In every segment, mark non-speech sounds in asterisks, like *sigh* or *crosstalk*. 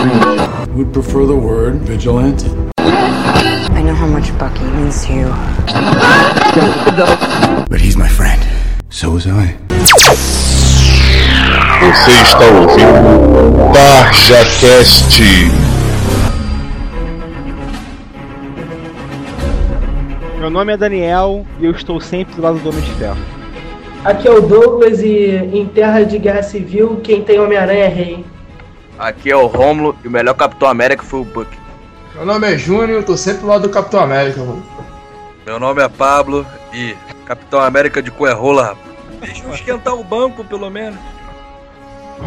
Would prefer the word vigilante. I know how much Bucky means to you. But he's my friend. So was I. Você está ouvindo TarjaCast. Meu nome é Daniel e eu estou sempre do lado do Homem de Ferro. Aqui é o Douglas e em terra de guerra civil, quem tem Homem-Aranha é rei. Aqui é o Rômulo e o melhor Capitão América foi o Buck. Meu nome é Júnior, eu tô sempre do lado do Capitão América, mano. Meu nome é Pablo e Capitão América de cu é rola, rapaz. Deixa eu esquentar o banco, pelo menos.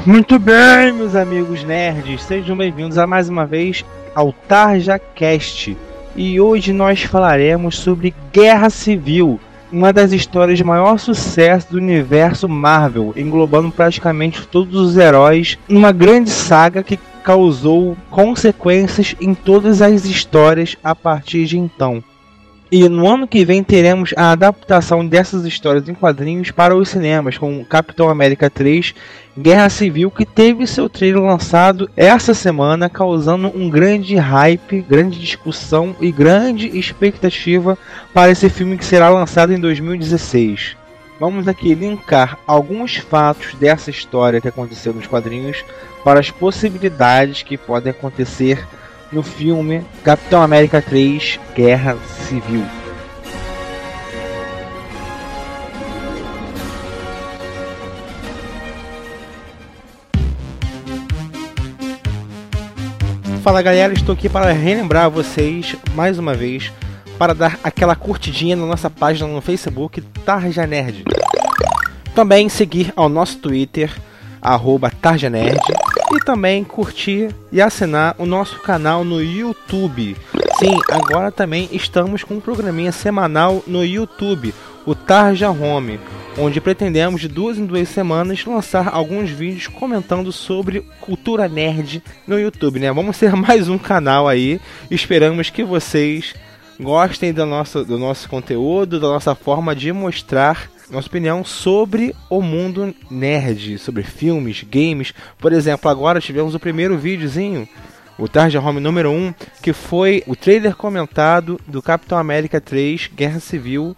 Muito bem, meus amigos nerds, sejam bem-vindos a mais uma vez ao TarjaCast. E hoje nós falaremos sobre Guerra Civil, uma das histórias de maior sucesso do universo Marvel, englobando praticamente todos os heróis numa grande saga que causou consequências em todas as histórias a partir de então. E no ano que vem teremos a adaptação dessas histórias em quadrinhos para os cinemas, com Capitão América 3 Guerra Civil, que teve seu trailer lançado essa semana, causando um grande hype, grande discussão e grande expectativa para esse filme que será lançado em 2016. Vamos aqui linkar alguns fatos dessa história que aconteceu nos quadrinhos para as possibilidades que podem acontecer no filme Capitão América 3 Guerra Civil. Fala galera, estou aqui para relembrar vocês mais uma vez para dar aquela curtidinha na nossa página no Facebook Tarja Nerd. Também seguir ao nosso Twitter arroba TarjaNerd e também curtir e assinar o nosso canal no YouTube. Sim, agora também estamos com um programinha semanal no YouTube, o Tarja Home, onde pretendemos de duas em duas semanas lançar alguns vídeos comentando sobre cultura nerd no YouTube, né? Vamos ser *laughs* mais um canal aí. Esperamos que vocês gostem do nosso, do nosso conteúdo, da nossa forma de mostrar nossa opinião sobre o mundo nerd, sobre filmes, games. Por exemplo, agora tivemos o primeiro videozinho, o Tarja Home número 1, que foi o trailer comentado do Capitão América 3 Guerra Civil,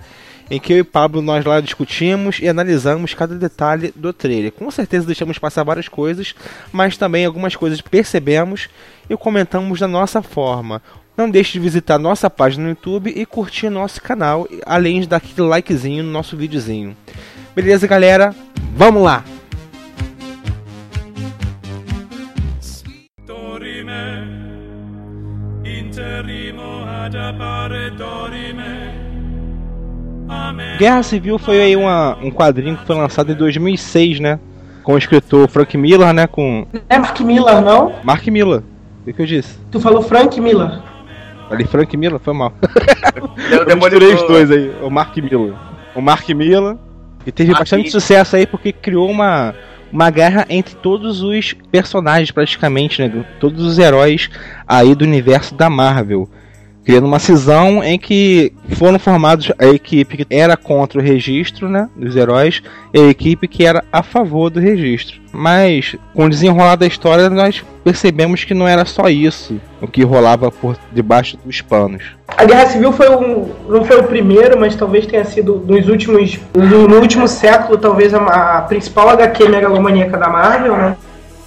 em que eu e Pablo nós lá discutimos e analisamos cada detalhe do trailer. Com certeza deixamos passar várias coisas, mas também algumas coisas percebemos e comentamos da nossa forma. Não deixe de visitar nossa página no YouTube e curtir nosso canal, além de dar aquele likezinho no nosso videozinho. Beleza, galera? Vamos lá! Guerra Civil foi aí uma, um quadrinho que foi lançado em 2006, né? Com o escritor Frank Miller, né? Com... É Mark Miller, não? Mark Miller. O que eu disse? Tu falou Frank Miller. Falei Frank Miller? Foi mal. *laughs* Eu, eu misturei os dois aí. O Mark Miller. O Mark Miller. E teve Mark bastante sucesso aí porque criou uma, uma guerra entre todos os personagens, praticamente, né? Todos os heróis aí do universo da Marvel criando uma cisão em que foram formados a equipe que era contra o registro né, dos heróis e a equipe que era a favor do registro. Mas com o desenrolar da história nós percebemos que não era só isso o que rolava por debaixo dos panos. A Guerra Civil foi um, não foi o primeiro, mas talvez tenha sido nos últimos no, último século talvez a, a principal HQ megalomaníaca da Marvel, né?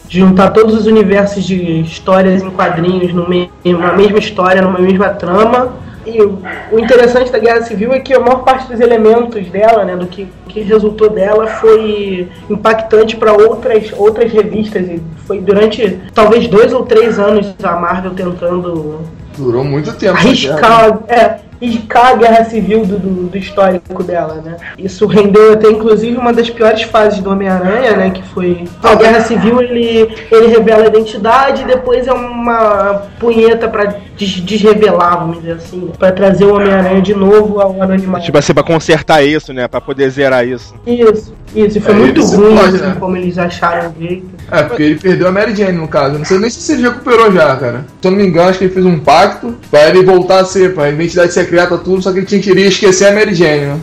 De juntar todos os universos de histórias em quadrinhos numa mesma história, numa mesma trama. E o interessante da Guerra Civil é que a maior parte dos elementos dela, né, do que, que resultou dela, foi impactante para outras, outras revistas. E foi durante talvez dois ou três anos a Marvel tentando. Durou muito tempo. Arriscar, é, riscar a guerra civil do, do, do, histórico dela, né? Isso rendeu até inclusive uma das piores fases do Homem-Aranha, né? Que foi a guerra civil ele, ele revela a identidade e depois é uma punheta para des desrevelar, vamos dizer assim, para trazer o Homem-Aranha de novo ao anonimato. Tipo assim, pra consertar isso, né? Pra poder zerar isso. Isso, isso. E foi é, muito ruim, pode, assim, né? como eles acharam o jeito. É, porque ele perdeu a Mary Jane, no caso. Não sei nem se ele recuperou já, cara. Se eu não me engano, acho que ele fez um pacto pra ele voltar a ser, pra identidade secreta, tudo, só que ele tinha que esquecer a Mary Jane, né?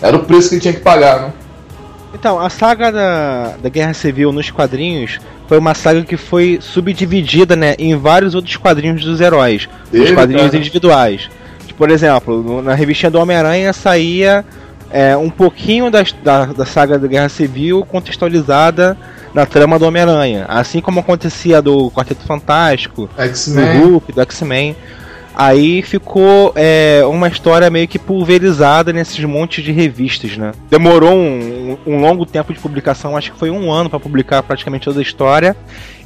Era o preço que ele tinha que pagar, né? Então, a saga da, da Guerra Civil nos quadrinhos foi uma saga que foi subdividida, né, em vários outros quadrinhos dos heróis, os quadrinhos cara. individuais. Por exemplo, na revistinha do Homem-Aranha saía é, um pouquinho das- da, da saga da Guerra Civil contextualizada na trama do Homem-Aranha, assim como acontecia do Quarteto Fantástico, do. Hulk, do X-Men. Aí ficou é, uma história meio que pulverizada nesses montes de revistas, né? Demorou um, um longo tempo de publicação, acho que foi um ano para publicar praticamente toda a história.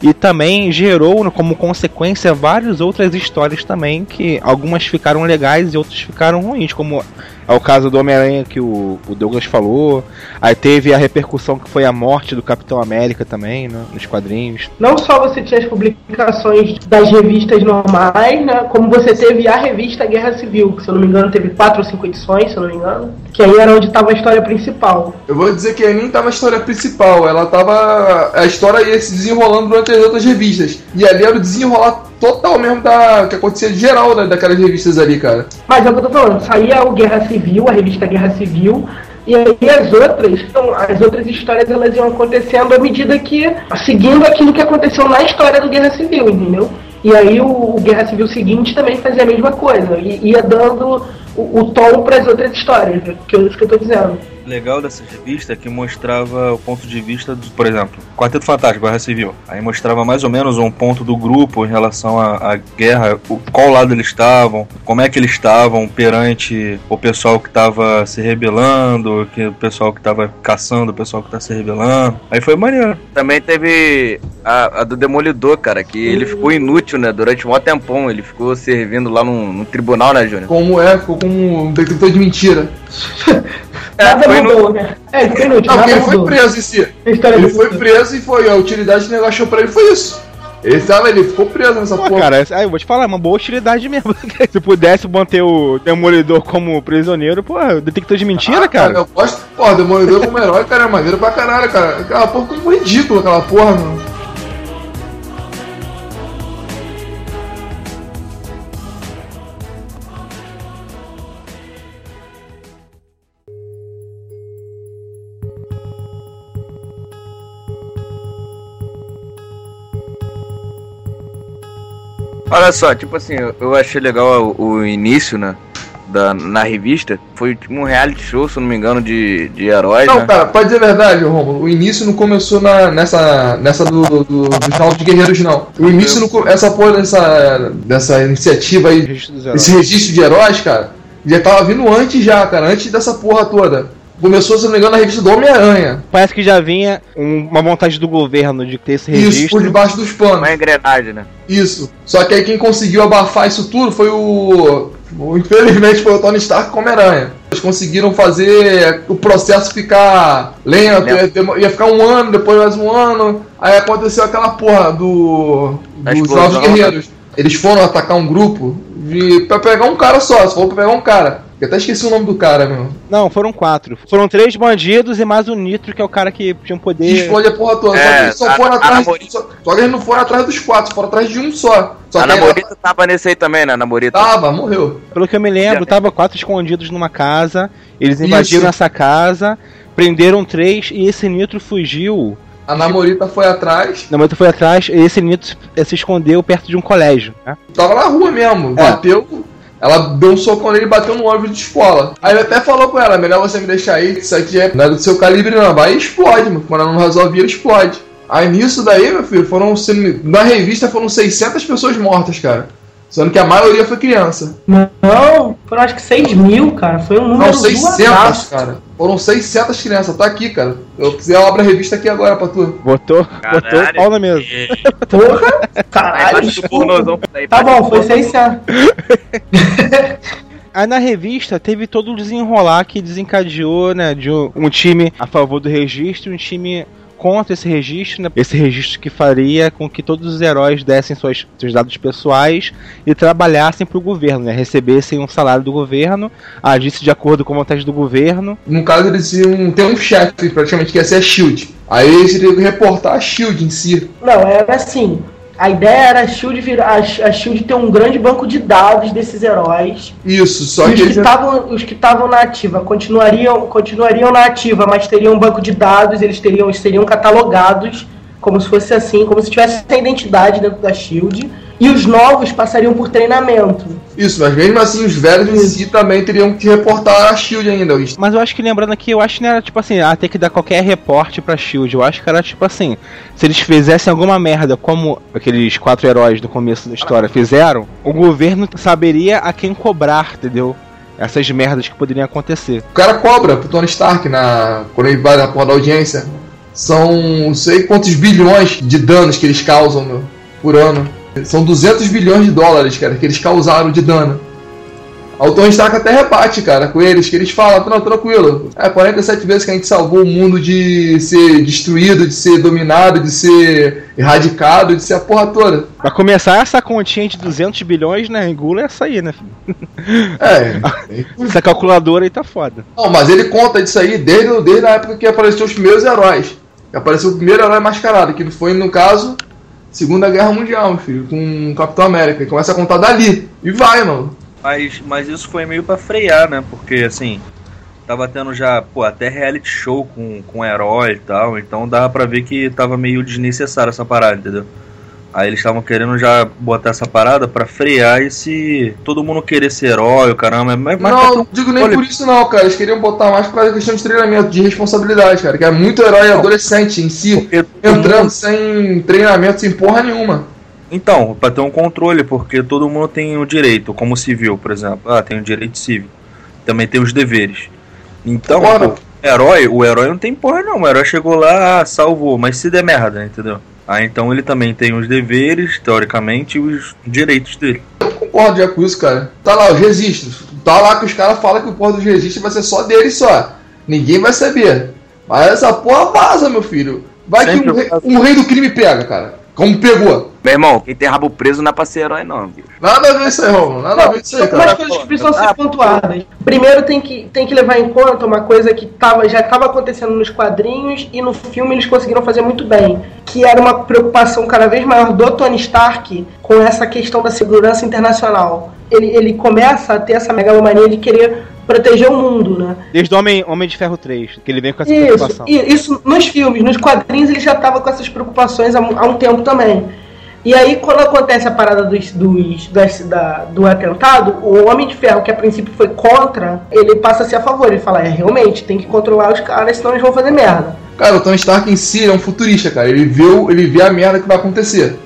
E também gerou, como consequência, várias outras histórias também, que algumas ficaram legais e outras ficaram ruins, como é o caso do Homem-Aranha que o, o Douglas falou. Aí teve a repercussão que foi a morte do Capitão América também, né, nos quadrinhos. Não só você tinha as publicações das revistas normais, né? Como você teve a revista Guerra Civil, que se eu não me engano teve quatro ou cinco edições, se eu não me engano. Que aí era onde estava a história principal. Eu vou dizer que aí nem tava a história principal, ela tava. A história ia se desenrolando durante as outras revistas. E ali era o desenrolar total mesmo da. que acontecia geral né, daquelas revistas ali, cara. Mas é o que eu tô falando, saía o Guerra Civil, a revista Guerra Civil, e aí as outras, então, as outras histórias elas iam acontecendo à medida que. seguindo aquilo que aconteceu na história do Guerra Civil, entendeu? E aí o, o Guerra Civil seguinte também fazia a mesma coisa, e ia dando o, o tom para as outras histórias, que é isso que eu tô dizendo. Legal dessa revista é que mostrava o ponto de vista, do, por exemplo, Quarteto Fantástico, Guerra Civil. Aí mostrava mais ou menos um ponto do grupo em relação à, à guerra, o, qual lado eles estavam, como é que eles estavam perante o pessoal que estava se rebelando, que o pessoal que estava caçando, o pessoal que está se rebelando. Aí foi maneiro. Também teve a, a do Demolidor, cara, que ele ficou inútil, né? Durante um maior tempão. Ele ficou servindo lá no, no tribunal, né, Júnior? Como é, ficou como um detector de mentira. Nada foi mudou, né? É, ele foi inútil, Não, porque ele foi mudou. preso em si. Ele do- foi preso e foi a utilidade que o negócio achou pra ele foi isso. Ele tava, ele ficou preso nessa Pô, porra. cara, aí eu vou te falar, é uma boa utilidade mesmo. *laughs* Se pudesse manter o Demolidor como prisioneiro, pô, detector de mentira, Ah, cara. Eu gosto, porra, Demolidor como herói, cara, é maneiro pra caralho, cara. Aquela porra ficou ridículo, aquela porra, mano. Olha só, tipo assim, eu- achei legal o, o início, né? Da, na revista. Foi tipo um reality show, se não me engano, de, de heróis, Não, né? cara, pode dizer a verdade, Romulo. O início não começou na, nessa, nessa do, do, do, Jogos de Guerreiros, não. O início, não, essa porra dessa, dessa iniciativa aí, Registro esse registro de heróis, cara, já tava vindo antes já, cara, antes dessa porra toda. Começou, se não me engano, na revista do Homem-Aranha. Parece que já vinha um- uma vontade do governo de ter esse Isso, registro. por debaixo dos panos. Uma engrenagem, né? Isso. Só que aí quem conseguiu abafar isso tudo foi o. infelizmente foi o Tony Stark com Homem-Aranha. Eles conseguiram fazer o processo ficar lento, Lento. ia, ia ficar um ano, depois mais um ano. Aí aconteceu aquela porra do. Dos Novos Guerreiros. Eles foram atacar um grupo de, pra pegar um cara só, só falou pra pegar um cara. Eu até esqueci o nome do cara, meu. Não, foram quatro. Foram três bandidos e mais o Nitro, que é o cara que tinha um Que poder. explode a porra toda. só que É, eles só a- foram a atrás. Namorita- Só, só que eles não foram atrás dos quatro, foram atrás de um só. Só a Namorita tava nesse aí também, né? A Namorita. Tava, morreu. Pelo que eu me lembro, Já- tava quatro escondidos numa casa. Eles invadiram Isso. essa casa, prenderam três e esse Nitro fugiu. A namorita foi atrás, Na moto foi atrás e esse Nitro se escondeu perto de um colégio. Né? tava na rua mesmo, É. bateu. Ela deu um socão nele e bateu no ônibus de escola. Aí ele até falou com ela: melhor você me deixar aí, que isso aqui é- não é do seu calibre, não. Vai e explode, mano. Quando ela não resolve, explode. Aí nisso daí, meu filho, foram. Na revista foram 600 pessoas mortas, cara. Sendo que a maioria foi criança. Não, foram acho que 6 mil, cara. Foi um número Não, 600, zoadaço. cara. Foram 600 crianças. Tá aqui, cara. Eu quiser, eu abro a revista aqui agora pra tu. Botou, Caralho. botou o pau na mesa. *laughs* Porra, caralho, pornozão Tá bom, foi pornozão. 600. *laughs* Aí na revista teve todo o desenrolar que desencadeou, né, de um um time a favor do registro e um time contra esse registro, né, esse registro que faria com que todos os heróis dessem suas, seus dados pessoais e trabalhassem para o governo, né, recebessem um salário do governo, agisse de acordo com a vontade do governo. No caso, eles iam ter um chefe, praticamente, que ia ser a Shield. Aí eles teriam que reportar a Shield em si. Não, era assim. A ideia era a Shield, virar, a, a Shield ter um grande banco de dados desses heróis. Isso, só E que os que eles. estavam estavam na ativa continuariam continuariam na ativa, mas teriam um banco de dados, eles teriam seriam catalogados como se fosse assim, como se tivesse essa identidade dentro da Shield. E os novos passariam por treinamento. Isso, mas mesmo assim os velhos em si também teriam que reportar a Shield ainda. Mas eu acho que lembrando aqui, eu acho que não era tipo assim, ah, ter que dar qualquer reporte pra Shield. Eu acho que era tipo assim, se eles fizessem alguma merda, como aqueles quatro heróis do começo da história fizeram, o governo saberia a quem cobrar, entendeu? Essas merdas que poderiam acontecer. O cara cobra pro Tony Stark na, quando ele vai na porra da audiência. São não sei quantos bilhões de danos que eles causam meu, por ano. São 200 bilhões de dólares, cara, que eles causaram de dano. O Tony Stark até rebate, cara, com eles, que eles falam, não, tranquilo. É 47 vezes que a gente salvou o mundo de ser destruído, de ser dominado, de ser erradicado, de ser a porra toda. Pra começar, essa continha de 200 bilhões, né? Engula essa aí, né? *laughs* É. *laughs* Essa calculadora aí tá foda. Não, mas ele conta disso aí desde, desde a época que apareceu os primeiros heróis. Apareceu o primeiro herói mascarado, que foi, no caso, Segunda Guerra Mundial, filho, com Capitão América. Ele começa a contar dali. E vai, mano. Mas, mas isso foi meio pra frear, né? Porque assim, tava tendo já, pô, até reality show com, com herói e tal, então dava pra ver que tava meio desnecessário essa parada, entendeu? Aí eles estavam querendo já botar essa parada pra frear esse. Todo mundo querer ser herói, o caramba. Mas, mas não, pra não um digo nem controle. por isso não, cara. Eles queriam botar mais da questão de treinamento, de responsabilidade, cara. Que é muito herói adolescente em si, Porque entrando mundo- sem treinamento, sem porra nenhuma. Então, pra ter um controle, porque todo mundo tem o direito, como civil, por exemplo. Ah, tem o direito civil. Também tem os deveres. Então, Agora- pô, herói, o herói não tem porra não. O herói chegou lá, ah, salvou, mas se der merda, entendeu? Ah, então ele também tem os deveres, teoricamente, e os direitos dele. Eu concordo já com isso, cara. Tá lá, os registros. Tá lá que os caras falam que o porra dos registros vai ser só deles só. Ninguém vai saber. Mas essa porra vaza, meu filho. Vai que Sempre um rei, um rei do crime pega, cara. Como pegou. Meu irmão, quem tem rabo preso não é pra ser herói, não, bicho. Nada a ver isso aí, Romulo. Nada a ver isso aí, Algumas cara. coisas que precisam Ah, ser pontuadas. Primeiro tem que, tem que levar em conta uma coisa que tava, já estava acontecendo nos quadrinhos e no filme eles conseguiram fazer muito bem. Que era uma preocupação cada vez maior do Tony Stark com essa questão da segurança internacional. Ele, ele começa a ter essa megalomania de querer proteger o mundo, né? Desde o Homem, Homem de Ferro 3, que ele vem com essa Isso, preocupação. e- isso nos filmes, nos quadrinhos ele já estava com essas preocupações há, há um tempo também. E aí, quando acontece a parada dos, dos, das- da- do atentado, o Homem de Ferro, que a princípio foi contra, ele passa a ser a favor. Ele fala: é, realmente, tem que controlar os caras, senão eles vão fazer merda. Cara, o Tony Stark em si é um futurista, cara. Ele viu, ele vê a merda que vai acontecer.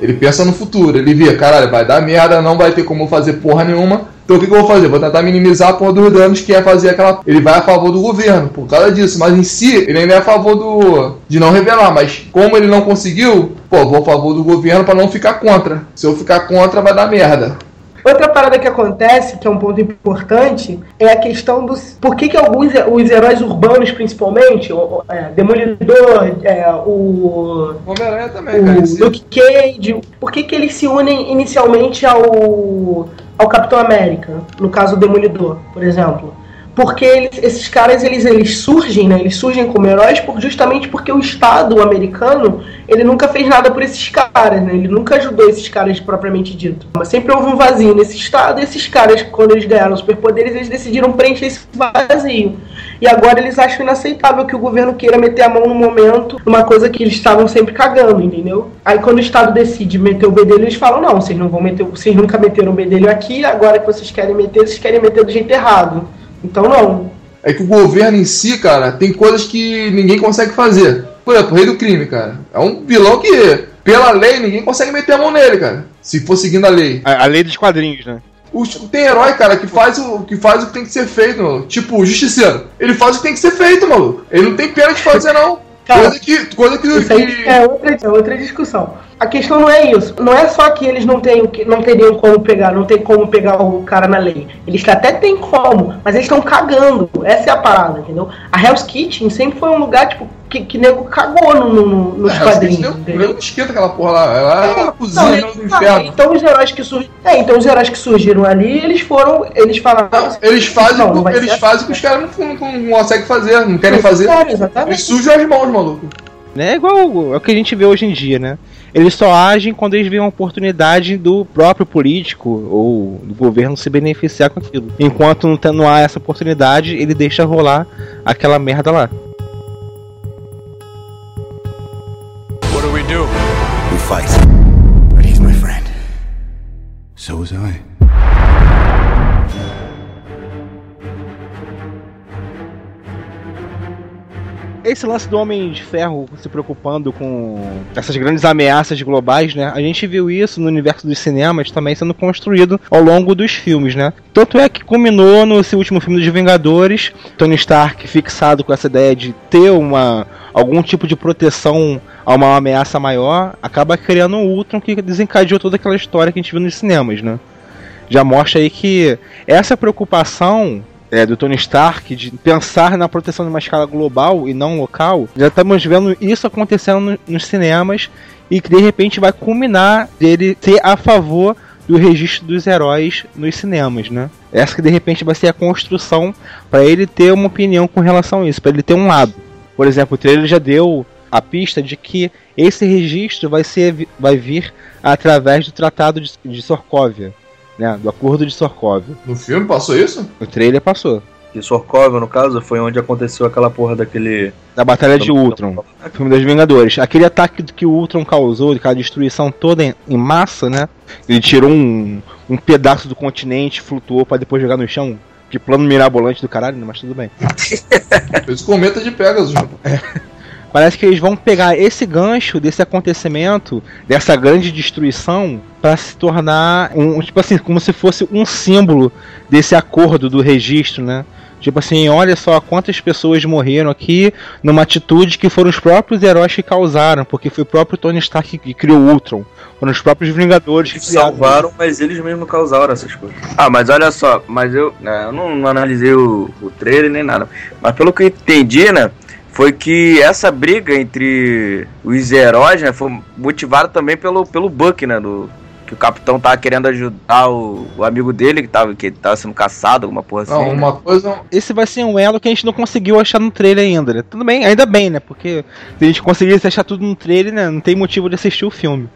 Ele pensa no futuro, ele vê, caralho, vai dar merda, não vai ter como fazer porra nenhuma. Então o que, que eu vou fazer? Vou tentar minimizar a porra dos danos que é fazer aquela. Ele vai a favor do governo, por causa disso. Mas em si, ele ainda é a favor do. de não revelar. Mas como ele não conseguiu, pô, vou a favor do governo pra não ficar contra. Se eu ficar contra, vai dar merda. Outra parada que acontece, que é um ponto importante, é a questão dos. Por que, que alguns os heróis urbanos, principalmente, o, o- é, Demolidor, é, o Homem-Aranha também, cara. em si. o Luke Cage, por que, que eles se unem inicialmente ao, ao Capitão América, no caso o Demolidor, por exemplo? Porque eles- esses caras eles, eles surgem, né? Eles surgem como heróis por, justamente porque o Estado americano ele nunca fez nada por esses caras, né? Ele nunca ajudou esses caras propriamente dito. Mas sempre houve um vazio nesse Estado e esses caras, quando eles ganharam superpoderes, eles decidiram preencher esse vazio. E agora eles acham inaceitável que o governo queira meter a mão no momento numa coisa que eles estavam sempre cagando, entendeu? Aí quando o Estado decide meter o bedelho, eles falam, não, vocês não vão meter, vocês nunca meteram o bedelho aqui, agora que vocês querem meter, vocês querem meter do jeito errado. Então não. É que o governo em si, cara, tem coisas que ninguém consegue fazer. Por exemplo, o rei do crime, cara. É um vilão que, pela lei, ninguém consegue meter a mão nele, cara. Se for seguindo a lei. A, a lei dos quadrinhos, né? Os- tem herói, cara, que faz, o, que faz o que tem que ser feito, mano. Tipo, o justiceiro. Ele faz o que tem que ser feito, maluco. Ele não tem pena de fazer, não. Cara, Coisa que. Coisa que. Isso aí que- é outra, é outra discussão. A questão não é isso. Não é só que eles não, têm, que- não teriam como pegar, não tem como pegar o cara na lei. Eles até têm como, mas eles estão cagando. Essa é a parada, entendeu? A Hell's Kitchen sempre foi um lugar, tipo, que, que nego cagou no, no- nos É, quadrinhos. não esquenta aquela porra lá. Ela é uma Não, cozinha eles- do inferno. então os heróis que surgiram. É, então os heróis que surgiram ali, eles foram. Eles falaram. Não, eles fazem, o- vai eles fazem que os caras não, não, não conseguem fazer, não querem fazer. É, Eles exatamente. sujam as mãos, maluco. É igual é o que a gente vê hoje em dia, né? Eles só agem quando eles veem uma oportunidade do próprio político ou do governo se beneficiar com aquilo. Enquanto não, tem- não há essa oportunidade, ele deixa rolar aquela merda lá. What are we fight. But he's my friend. So was I. Esse lance do Homem de Ferro se preocupando com essas grandes ameaças globais, né? A gente viu isso no universo dos cinemas também sendo construído ao longo dos filmes, né? Tanto é que culminou no seu último filme dos Vingadores, Tony Stark fixado com essa ideia de ter uma algum tipo de proteção a uma ameaça maior, acaba criando um Ultron que desencadeou toda aquela história que a gente viu nos cinemas, né? Já mostra aí que essa preocupação é, do Tony Stark de pensar na proteção de uma escala global e não local, já estamos vendo isso acontecendo no, nos cinemas e que de repente vai culminar dele ser a favor do registro dos heróis nos cinemas, né? Essa que de repente vai ser a construção para ele ter uma opinião com relação a isso, para ele ter um lado. Por exemplo, o trailer já deu a pista de que esse registro vai ser vai vir através do Tratado de, de Sokovia, né? Do Acordo de Sokovia. No filme passou isso? O trailer passou. E Sorkov, no caso, foi onde aconteceu aquela porra daquele. Da Batalha de Ultron, filme dos Vingadores. Aquele ataque que o Ultron causou, aquela destruição toda em, em massa, né? Ele tirou um, um pedaço do continente, flutuou para depois jogar no chão. Que plano mirabolante do caralho, né? mas tudo bem. Fez cometa de Pegasus. Parece que eles vão pegar esse gancho desse acontecimento, dessa grande destruição, para se tornar um tipo assim, como se fosse um símbolo desse acordo do registro, né? Tipo assim, olha só quantas pessoas morreram aqui numa atitude que foram os próprios heróis que causaram, porque foi o próprio Tony Stark que criou Ultron. Foram os próprios Vingadores que. Salvaram, mas eles mesmos causaram essas coisas. Ah, mas olha só, mas eu, né, eu não, não analisei o, o trailer nem nada. Mas pelo que eu entendi, né? Foi que essa briga entre os heróis, né, foi motivada também pelo, pelo Buck, né? Do, que o capitão tava querendo ajudar o, o amigo dele que tava, que tava sendo caçado, alguma porra assim. Não, né? uma coisa. Esse vai ser um elo que a gente não conseguiu achar no trailer ainda, né? Tudo bem, ainda bem, né? Porque se a gente conseguisse achar tudo no trailer, né? Não tem motivo de assistir o filme.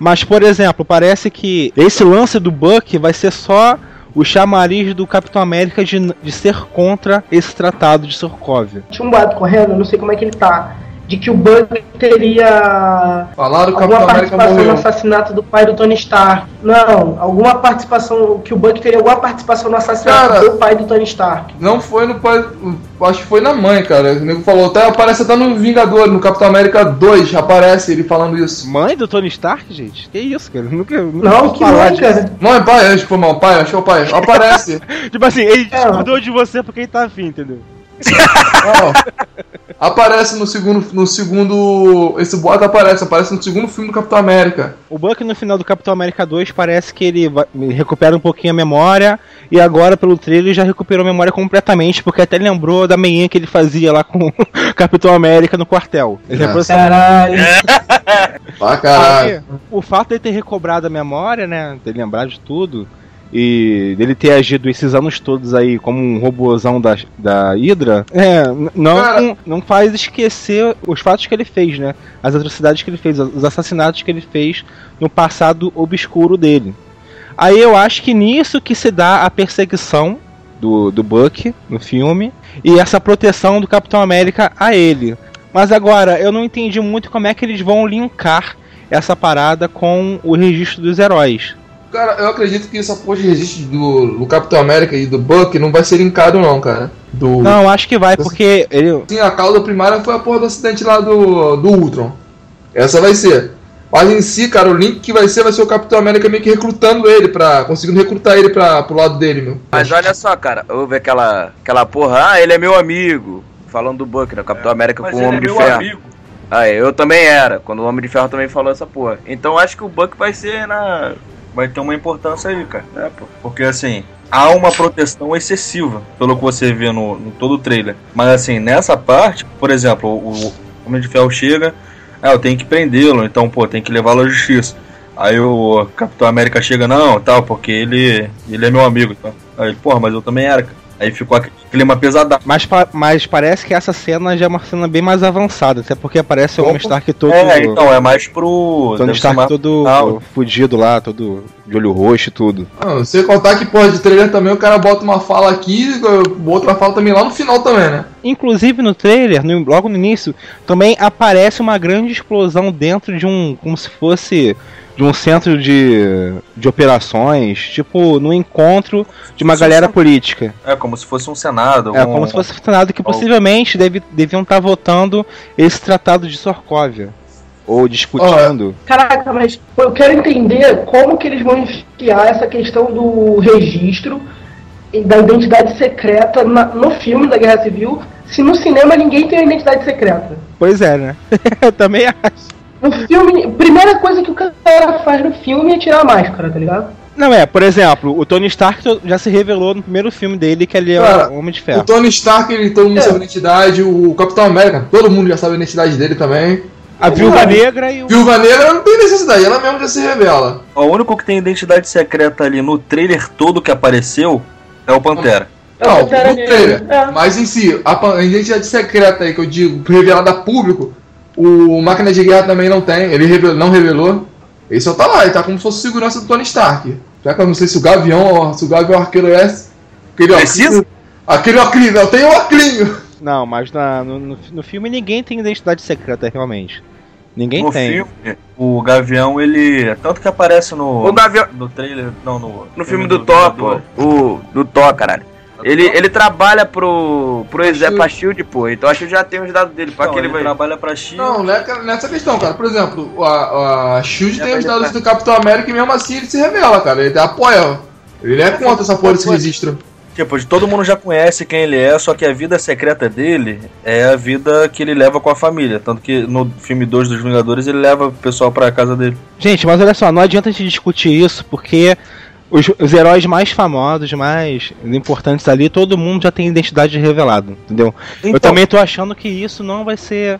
Mas, por exemplo, parece que esse lance do Buck vai ser só o chamariz do Capitão América de, de ser contra esse tratado de Sokovia. Tinha um boato correndo, não sei como é que ele tá. De que o Buck teria Falaram que alguma Capitão América participação no assassinato do pai do Tony Stark. Não, alguma participação. Que o Buck teria alguma participação no assassinato Cara. do pai do Tony Stark. Não foi no pai. Acho que foi na mãe, cara. O nego falou, até aparece até no Vingador, no Capitão América 2, aparece ele falando isso. Mãe do Tony Stark, gente? Que isso, cara? Eu Nunca, nunca Não, que falar disso. cara. É pai, acho que foi mal pai, acho que é o pai. Aparece. *laughs* Tipo assim, ele É. cuidou de você porque ele tá afim, entendeu? Não. Aparece no segundo. No segundo. Esse boato aparece, aparece no segundo filme do Capitão América. O Buck no final do Capitão América 2 parece que ele vai- ele recupera um pouquinho a memória e agora pelo trailer ele já recuperou a memória completamente, porque até lembrou da meinha que ele fazia lá com *laughs* o Capitão América no quartel. Ele reproduziu- Caralho. Ah, caralho. Aí, o fato dele ter recobrado a memória, né, dele lembrar de tudo e dele ter agido esses anos todos aí como um robôzão da, da Hydra, é, não, Cara. não faz esquecer os fatos que ele fez, né? As atrocidades que ele fez, os assassinatos que ele fez no passado obscuro dele. Aí eu acho que nisso que se dá a perseguição do, do Buck no filme e essa proteção do Capitão América a ele. Mas agora, eu não entendi muito como é que eles vão linkar essa parada com o registro dos heróis. Cara, eu acredito que essa porra de registro do, do Capitão América e do Buck não vai ser linkado, não, cara. Do... Não, acho que vai, porque ele. Sim, a causa primária foi a porra do acidente lá do, do Ultron. Essa vai ser. Mas em si, cara, o link que vai ser vai ser o Capitão América meio que recrutando ele, pra, conseguindo recrutar ele pra, pro lado dele, meu. Mas olha só, cara, houve aquela, aquela porra, ah, ele é meu amigo. Falando do Buck, né? O Capitão América Mas com o é Homem de meu Ferro. amigo. Ah, eu também era, quando o Homem de Ferro também falou essa porra. Então acho que o Buck vai ser na. Vai ter uma importância aí, cara. É, pô. Porque assim, há uma proteção excessiva, pelo que você vê no, no todo o trailer. Mas assim, nessa parte, por exemplo, o, Homem de Ferro chega, ah, eu tenho que prendê-lo, então, pô, tem que levá-lo à justiça. Aí o Capitão América chega, não, tal, porque ele, ele é meu amigo. Tá? Aí, porra, mas eu também era, cara. Aí ficou aquele Clima pesada. Mas, pa- mas parece que essa cena já é uma cena bem mais avançada, até porque aparece o Homem Stark todo. É, então, é mais pro. Tony Stark mais- todo Ah, fudido lá, todo de olho roxo e tudo. Não, você contar que, porra, de trailer também o cara bota uma fala aqui, outra fala também lá no final também, né? Inclusive no trailer, no- logo no início, também aparece uma grande explosão dentro de um. como se fosse. De um centro de, de operações, tipo, no encontro de uma galera sim. política. É como se fosse um Senado. É algum- como se fosse funcionado que possivelmente deve, deviam estar votando esse tratado de Sokovia. Ou discutindo. Caraca, mas eu quero entender como que eles vão enfiar essa questão do registro e da identidade secreta na- no filme da Guerra Civil, se no cinema ninguém tem a identidade secreta. Pois é, né? *laughs* Eu também acho. No filme, primeira coisa que o cara faz no filme é tirar a máscara, tá ligado? Não é, por exemplo, o Tony Stark já se revelou no primeiro filme dele que ele é Cara, o Homem de O Ferro. Tony Stark, ele, todo mundo É. sabe a identidade, o Capitão América, todo mundo já sabe a identidade dele também. A Viúva Negra e o. Viúva Negra não tem necessidade, ela mesma já se revela. O único que tem identidade secreta ali no trailer todo que apareceu é o Pantera. É o Não, Pantera no trailer. É. Mas em si, a, a identidade secreta aí que eu digo, revelada a público, o Máquina de Guerra também não tem, ele reve- não revelou. Ele só tá lá, ele tá como se fosse segurança do Tony Stark. Já que eu não sei se o Gavião, se o Gavião Arqueiro é. Aquele Precisa? Aquele oclinho, eu tenho oclinho. Não, mas na- no, no, filme ninguém tem identidade secreta, realmente. Ninguém no tem. filme, o Gavião, ele. Tanto que aparece no. O Gavião- No trailer. Não, no. No filme do Thor, pô. O, do Thor, caralho. Ele, ele trabalha pro, pro exército, pra Shield, pô. Então a Shield já tem os dados dele. Pra Não, que ele ele vai. trabalha pra Shield. Não, não é nessa questão, cara. Por exemplo, a, a Shield Já tem os vai dados entrar. do Capitão América e mesmo assim ele se revela, cara. Ele apoia. Ele é contra essa porra desse registro. Tipo, de- todo mundo já conhece quem ele é, só que a vida secreta dele é a vida que ele leva com a família. Tanto que no filme 2 dos Vingadores ele leva o pessoal pra casa dele. Gente, mas olha só, não adianta a gente discutir isso, porque os, os heróis mais famosos, mais importantes ali, todo mundo já tem identidade revelada, entendeu? Eu Então, também tô achando que isso não vai ser.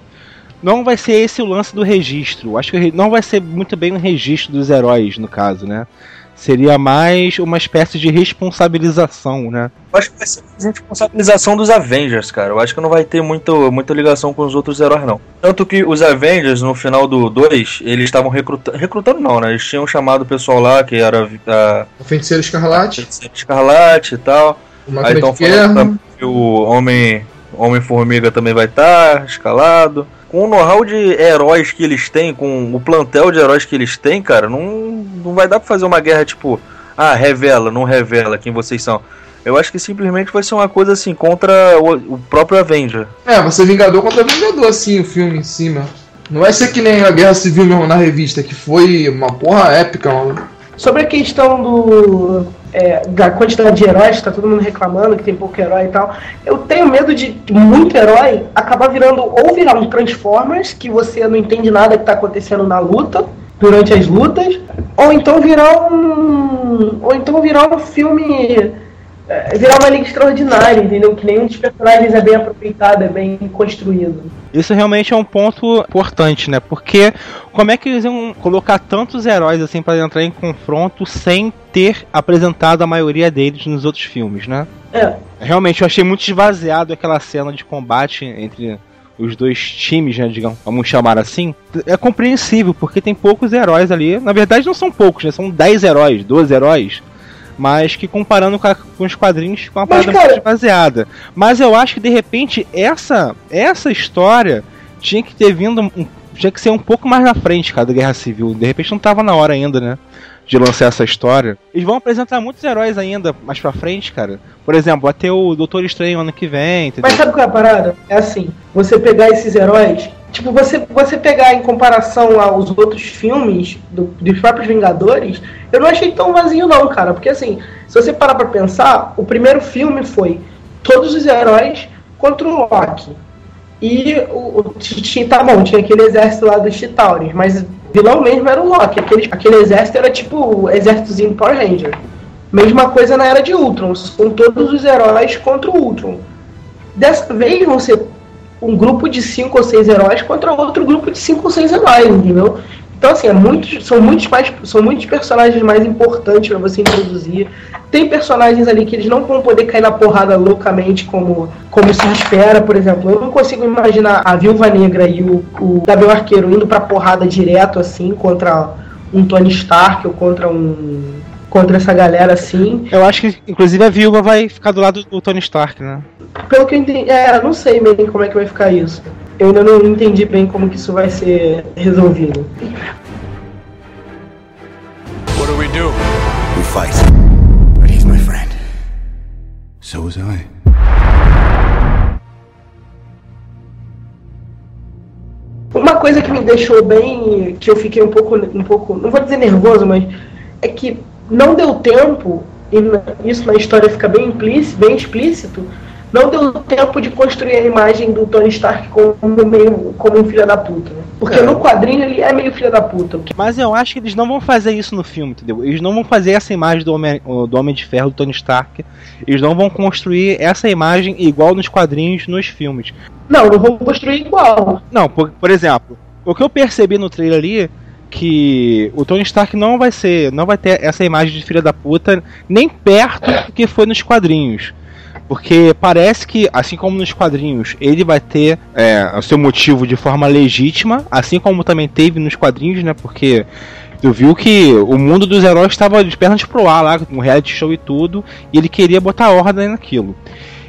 Não vai ser esse o lance do registro. Eu Acho que não vai ser muito bem o registro dos heróis, no caso, né? Seria mais uma espécie de responsabilização, né? Eu acho que vai ser mais responsabilização dos Avengers, cara. Eu acho que não vai ter muito, muita ligação com os outros heróis, não. Tanto que os Avengers, no final do 2, eles estavam recrutando. Recrutando não, né? Eles tinham chamado o pessoal lá, que era a O Feiticeiro Escarlate, Escarlate e tal. o Aí estão falando que o Homem, Homem-Formiga também vai estar escalado. Com o know-how de heróis que eles têm, com o plantel de heróis que eles têm, cara, não, não vai dar pra fazer uma guerra tipo, ah, revela, não revela quem vocês são. Eu acho que simplesmente vai ser uma coisa assim, contra o, o próprio Avenger. É, vai ser Vingador contra Vingador, assim, o filme em cima. Não vai ser que nem a Guerra Civil mesmo na revista, que foi uma porra épica, mano. Sobre a questão do é, da quantidade de heróis, tá todo mundo reclamando que tem pouco herói e tal. Eu tenho medo de muito herói acabar virando ou virar um Transformers, que você não entende nada que tá acontecendo na luta, durante as lutas, ou então virar um. Ou então virar um filme. É, Virar uma liga extraordinária, entendeu? Que nenhum dos personagens é bem aproveitado, é bem construído. Isso realmente é um ponto importante, né? Porque como é que eles iam colocar tantos heróis assim para entrar em confronto sem ter apresentado a maioria deles nos outros filmes, né? É. Realmente eu achei muito esvaziado aquela cena de combate entre os dois times, né, digamos, vamos chamar assim. É compreensível, porque tem poucos heróis ali. Na verdade não são poucos, né? São 10 heróis, 12 heróis. Mas que comparando com, a- com os quadrinhos ficou uma Mas, parada cara- muito esvaziada. Mas eu acho que de repente essa essa história tinha que ter vindo um- tinha que ser um pouco mais na frente, cara, da Guerra Civil. De repente não tava na hora ainda, né? De lançar essa história. Eles vão apresentar muitos heróis ainda mais pra frente, cara. Por exemplo, vai ter o Doutor Estranho ano que vem, entendeu? Mas sabe qual é a parada? É assim, você pegar esses heróis, tipo, você, você pegar em comparação aos outros filmes do- dos próprios Vingadores, eu não achei tão vazio não, cara. Porque assim, se você parar pra pensar, o primeiro filme foi todos os heróis contra o Loki. E o, o tá bom, tinha aquele exército lá dos Chitauris, mas vilão mesmo era o Loki. Aquele, aquele exército era tipo exércitozinho Power Ranger. Mesma coisa na era de Ultron, com todos os heróis contra o Ultron. Dessa vez vão um grupo de cinco ou seis heróis contra outro grupo de cinco ou seis heróis, entendeu? Então, assim, é muitos, são, muitos mais, são muitos personagens mais importantes para você introduzir. Tem personagens ali que eles não vão poder cair na porrada loucamente como, como se espera, por exemplo. Eu não consigo imaginar a Viúva Negra e o, o Gabriel Arqueiro indo pra porrada direto, assim, contra um Tony Stark ou contra um. Contra essa galera assim. Eu acho que, inclusive, a viúva vai ficar do lado do Tony Stark, né? Pelo que eu entendi, é, eu não sei bem como é que vai ficar isso. Eu ainda não entendi bem como que isso vai ser resolvido. What do we do? We fight. But he's my friend. So was I. Uma coisa que me deixou bem, que eu fiquei um pouco, um pouco, não vou dizer nervoso, mas é que não deu tempo, e isso na história fica bem implícito, bem explícito, não deu tempo de construir a imagem do Tony Stark como meio como um filho da puta. né? Porque É. no quadrinho ele é meio filho da puta. Mas eu acho que eles não vão fazer isso no filme, entendeu? Eles não vão fazer essa imagem do Homem, do Homem de Ferro, do Tony Stark. Eles não vão construir essa imagem igual nos quadrinhos, nos filmes. Não, não vou construir igual. Não, por, por exemplo, o que eu percebi no trailer ali que o Tony Stark não vai ser, não vai ter essa imagem de filha da puta nem perto do que foi nos quadrinhos. Porque parece que, assim como nos quadrinhos, ele vai ter é, o seu motivo de forma legítima, assim como também teve nos quadrinhos, né? Porque tu viu que o mundo dos heróis estava de pernas pro ar lá, com reality show e tudo, e ele queria botar ordem naquilo.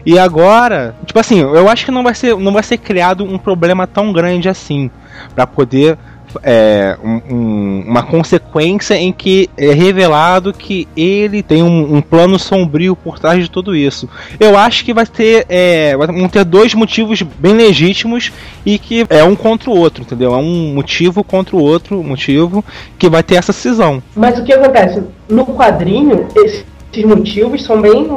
E agora, tipo assim, eu acho que não vai ser, não vai ser criado um problema tão grande assim para poder é, um- um- uma consequência em que é revelado que ele tem um, um plano sombrio por trás de tudo isso. Eu acho que vai ter, é, vão ter dois motivos bem legítimos e que é um contra o outro, entendeu? É um motivo contra o outro motivo que vai ter essa cisão. Mas o que acontece? No quadrinho, esses motivos são bem,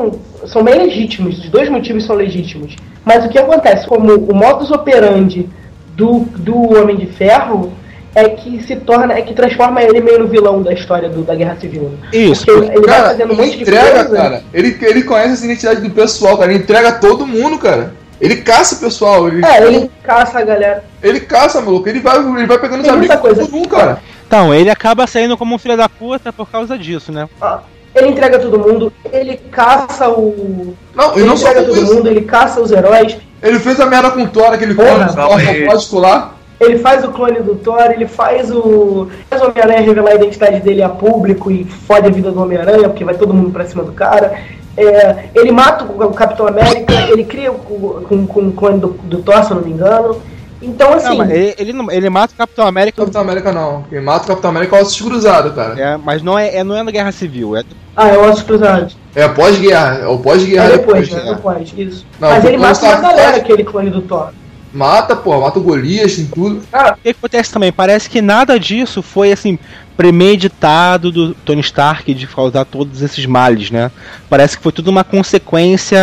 são bem legítimos. Os dois motivos são legítimos. Mas o que acontece? Como o modus operandi do, do Homem de Ferro é que se torna, é que transforma ele meio no vilão da história do, da Guerra Civil. Isso. Porque ele vai Cara, fazendo um monte de entrega, coisa. cara. Ele, ele conhece essa identidade do pessoal, cara. Ele entrega todo mundo, cara. Ele caça o pessoal. Ele, É, ele caça a galera. ele caça, maluco. Ele vai, ele vai pegando os Tem muita amigos coisa. por um, cara. Então, ele acaba saindo como um filho da puta por causa disso, né? Ó, Ele entrega todo mundo, ele caça o. Não, Ele não entrega todo isso. mundo, ele caça os heróis. Ele fez a merda com o Thor, aquele Porra, corpo Ele faz o clone do Thor, ele faz o. Faz o Homem-Aranha revelar a identidade dele a público e fode a vida do Homem-Aranha, porque vai todo mundo pra cima do cara. É, ele mata o Capitão América, ele cria o- com, com o clone do, do Thor, se eu não me engano. Então, assim. Não, ele, ele, não- ele mata o Capitão América, Capitão América não. Quem mata o Capitão América é o Ossos Cruzado, cara. é, mas não é, é- não é na Guerra Civil, é Ah, é o Ossos Cruzados. É pós-guerra. É o pós-guerra É depois, né? né? Depois, isso. Não, mas ele depois mata uma galera, aquele clone do Thor. Mata, pô. Mata o Golias, tem tudo. Cara, O que acontece também? Parece que nada disso foi assim premeditado do Tony Stark de causar todos esses males, né? Parece que foi tudo uma consequência,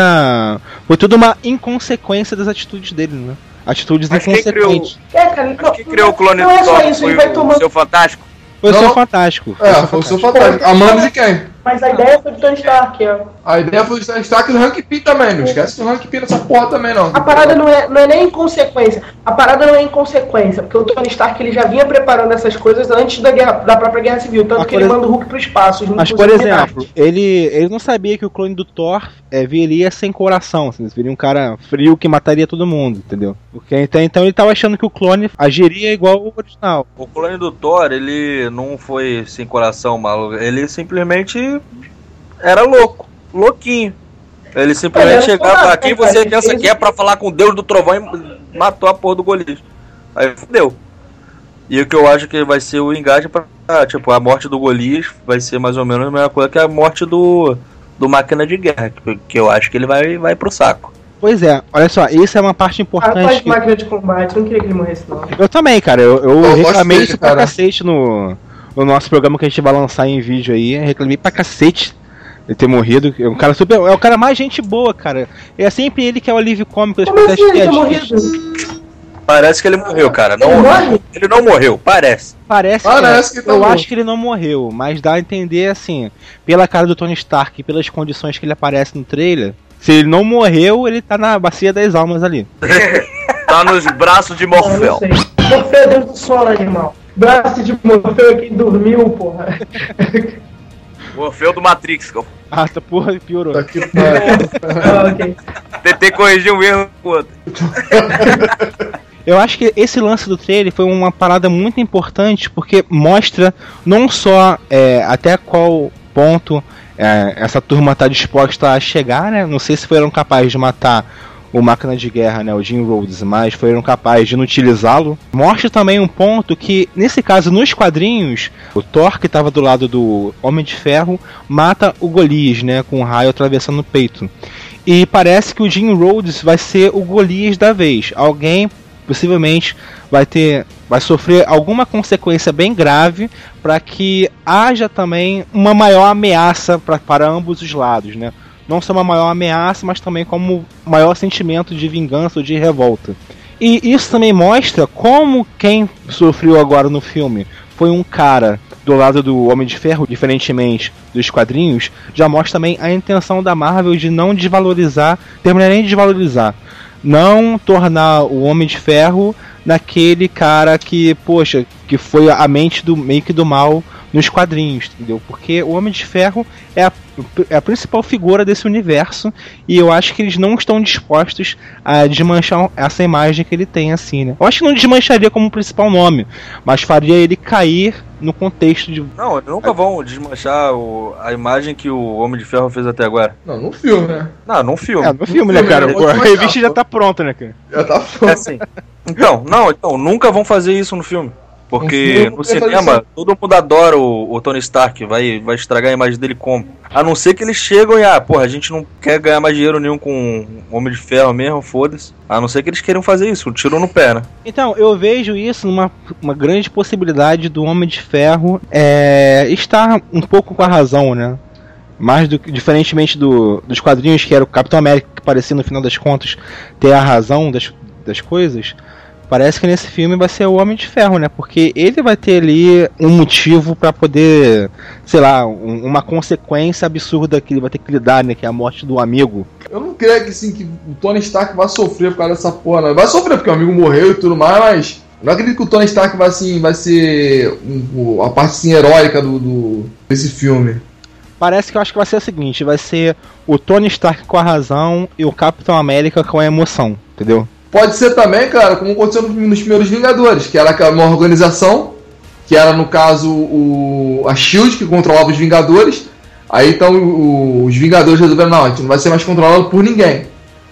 foi tudo uma inconsequência das atitudes dele, né? Atitudes Mas quem inconsequentes. é, cara, Mas quem criou o clone não é do só Thor isso, foi ele vai o seu fantástico? Foi o Não. seu fantástico. É, foi o seu fantástico. A mão de quem? Mas a ideia foi do Tony Stark, é. A ideia foi o destaque do Hank Pym também. Não esquece do Hank Pym nessa porra também, não. A parada não é, não é nem inconsequência. A parada não é inconsequência, porque o Tony Stark ele já vinha preparando essas coisas antes da, guerra, da própria Guerra Civil. Tanto Mas, que ele manda o Hulk pro espaço. Mas, por exemplo, ele, ele não sabia que o clone do Thor é, viria sem coração, assim, viria um cara frio que mataria todo mundo, entendeu? Porque então, então ele tava achando que o clone agiria igual o original. O clone do Thor, ele não foi sem coração, maluco. Ele simplesmente era louco. Louquinho. Ele Ele simplesmente chegava aqui, né, você pensa que é pra falar com o Deus do Trovão e matou a porra do Golias. Aí fudeu. E o que eu acho que vai ser o engate pra. Tipo, a morte do Golias vai ser mais ou menos a mesma coisa que a morte do. Do máquina de guerra. Que, que eu acho que ele vai, vai pro saco. Pois é, olha só, isso é uma parte importante. faz que- máquina de combate, não queria que ele morresse, não. Eu também, cara. Eu, eu Eu reclamei isso pra cacete no, no nosso programa que a gente vai lançar em vídeo aí. Eu reclamei pra cacete ele ter morrido. É um cara super. É o cara mais gente boa, cara. É sempre ele que é o alívio cômico das Como assim ele piadinhas. Parece que ele morreu, cara. Ele Não, morre? ele não morreu, parece. Parece, Parece que, que tá eu morto. acho que ele não morreu, mas dá a entender assim, pela cara do Tony Stark e pelas condições que ele aparece no trailer, se ele não morreu, ele tá na bacia das almas ali. *laughs* Tá nos braços de Morfeu. Morfeu é Deus do sono, animal. Braço de Morfeu aqui dormiu, porra. *laughs* O Orfeu do Matrix. eu- Ah, tá porra, piorou. Tá que pariu. *laughs* Ah, ok. Tentei corrigir um erro com o outro. *laughs* Eu acho que esse lance do trailer foi uma parada muito importante porque mostra não só é, até qual ponto é, essa turma está disposta a chegar, né? Não sei se foram capazes de matar o máquina de guerra, né, o Jim Rhodes, mas foram capazes de não utilizá-lo. Mostra também um ponto que, nesse caso, nos quadrinhos, o Thor, que estava do lado do Homem de Ferro, mata o Golias, né, com um raio atravessando o peito. E parece que o Jim Rhodes vai ser o Golias da vez. Alguém possivelmente vai ter vai sofrer alguma consequência bem grave para que haja também uma maior ameaça pra, para ambos os lados, né? Não só uma maior ameaça, mas também como maior sentimento de vingança ou de revolta. E isso também mostra como quem sofreu agora no filme foi um cara do lado do Homem de Ferro, diferentemente dos quadrinhos, já mostra também a intenção da Marvel de não desvalorizar, terminar nem de desvalorizar, não tornar o Homem de Ferro naquele cara que, poxa, que foi a mente do meio que do mal nos quadrinhos, entendeu? Porque o Homem de Ferro é a, é a principal figura desse universo e eu acho que eles não estão dispostos a desmanchar essa imagem que ele tem assim, né? Eu acho que não desmancharia como principal nome, mas faria ele cair no contexto de Não, eles nunca vão desmanchar o- a imagem que o Homem de Ferro fez até agora. Não, no filme, né? Não, num filme. É, no filme, né, filme, cara? né? Pô, a revista já tá pronta, né, cara? Já tá É foda. assim. Então, não, então, nunca vão fazer isso no filme. Porque No cinema, todo mundo adora o, o Tony Stark, vai, vai estragar a imagem dele como? A não ser que eles chegam e, ah, porra, a gente não quer ganhar mais dinheiro nenhum com Homem de Ferro mesmo, foda-se. A não ser que eles queiram fazer isso, um tiro no pé, né? Então, eu vejo isso numa uma grande possibilidade do Homem de Ferro é, estar um pouco com a razão, né? Mais do que, diferentemente do, dos quadrinhos, que era o Capitão América que parecia no final das contas ter a razão das, das coisas. Parece que nesse filme vai ser o Homem de Ferro, né? Porque ele vai ter ali um motivo pra poder, sei lá, um- uma consequência absurda que ele vai ter que lidar, né? Que é a morte do amigo. Eu não creio que, assim, que o Tony Stark vai sofrer por causa dessa porra, não. Vai sofrer porque o amigo morreu e tudo mais, mas. eu Não acredito que o Tony Stark vai, assim, vai ser a parte assim, heróica do, do- desse filme. Parece que eu acho que vai ser o seguinte: vai ser o Tony Stark com a razão e o Capitão América com a emoção, entendeu? Pode ser também, cara, como aconteceu nos primeiros Vingadores, que era uma organização, que era no caso o, a Shield que controlava os Vingadores. Aí então o- os Vingadores resolveram, não, a gente não vai ser mais controlado por ninguém.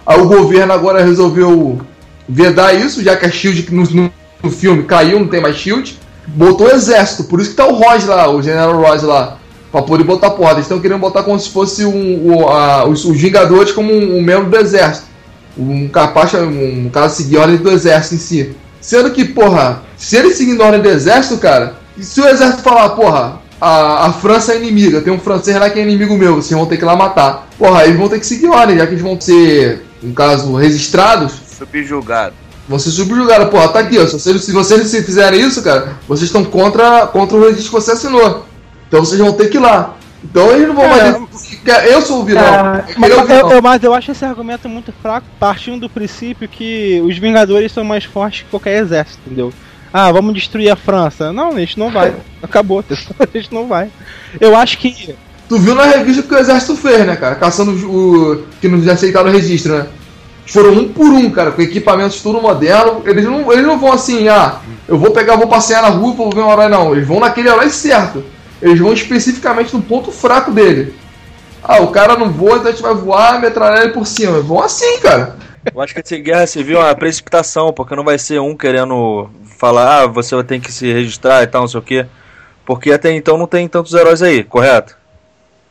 Aí o governo agora resolveu vedar isso, já que a Shield no, no- no filme caiu, não tem mais Shield. Botou o exército, por isso que tá o Ross lá, o General Ross lá, pra poder botar porra. Eles estão querendo botar como se fosse um, o- a- os, os Vingadores como um, um membro do exército um capaz, um cara seguir a ordem do exército em si. Sendo que, porra, se ele seguindo a ordem do exército, cara, e se o exército falar, porra, a, a França é inimiga, tem um francês lá que é inimigo meu, vocês vão ter que ir lá matar. Porra, eles vão ter que seguir ordem, já que eles vão ser, no caso, registrados, Subjugado. vão ser subjugados. Porra, tá aqui, ó. Se vocês, se vocês fizerem isso, cara, vocês estão contra, contra o registro que você assinou. Então vocês vão ter que ir lá. Então eles não vão É, mais dizer eu sou o vilão. Ele Mas é o vilão. eu- mas eu acho esse argumento muito fraco, partindo do princípio que os Vingadores são mais fortes que qualquer exército, entendeu? Ah, vamos destruir a França. Não, a gente não vai. *laughs* Acabou, *laughs* a gente não vai. Eu acho que. Tu viu na revista que o exército fez, né, cara? Caçando o. que não aceitaram o registro, né? Foram um por um, cara, com equipamentos tudo moderno. Eles não, eles não vão assim, ah, eu vou pegar, vou passear na rua, vou ver um herói, não. Eles vão naquele herói certo. Eles vão especificamente no ponto fraco dele. Ah, o cara não voa, então a gente vai voar, metralhar ele por cima. Vão assim, cara. Eu acho que essa guerra civil é uma precipitação, porque não vai ser um querendo falar, ah, você tem que se registrar e tal, não sei o quê. Porque até então não tem tantos heróis aí, correto?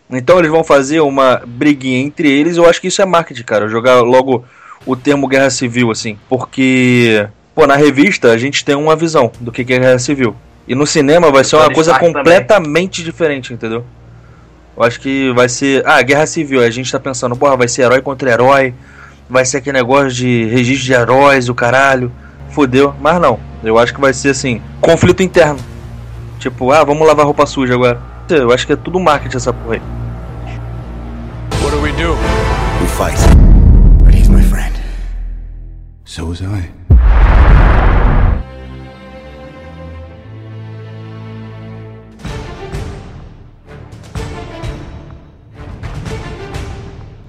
Então eles vão fazer uma briguinha entre eles, eu acho que isso é marketing, cara. Jogar logo o termo guerra civil, assim. Porque, pô, na revista a gente tem uma visão do que é guerra civil. E no cinema vai ser uma Tony coisa Stark também. completamente diferente, entendeu? Eu acho que vai ser. Ah, guerra civil. A gente tá pensando, porra, vai ser herói contra herói. Vai ser aquele negócio de registro de heróis, o caralho. Fudeu. Mas não. Eu acho que vai ser assim: conflito interno. Tipo, ah, vamos lavar roupa suja agora. Eu acho que é tudo marketing essa porra aí. What do we do? We fight. But he's my friend. So was I.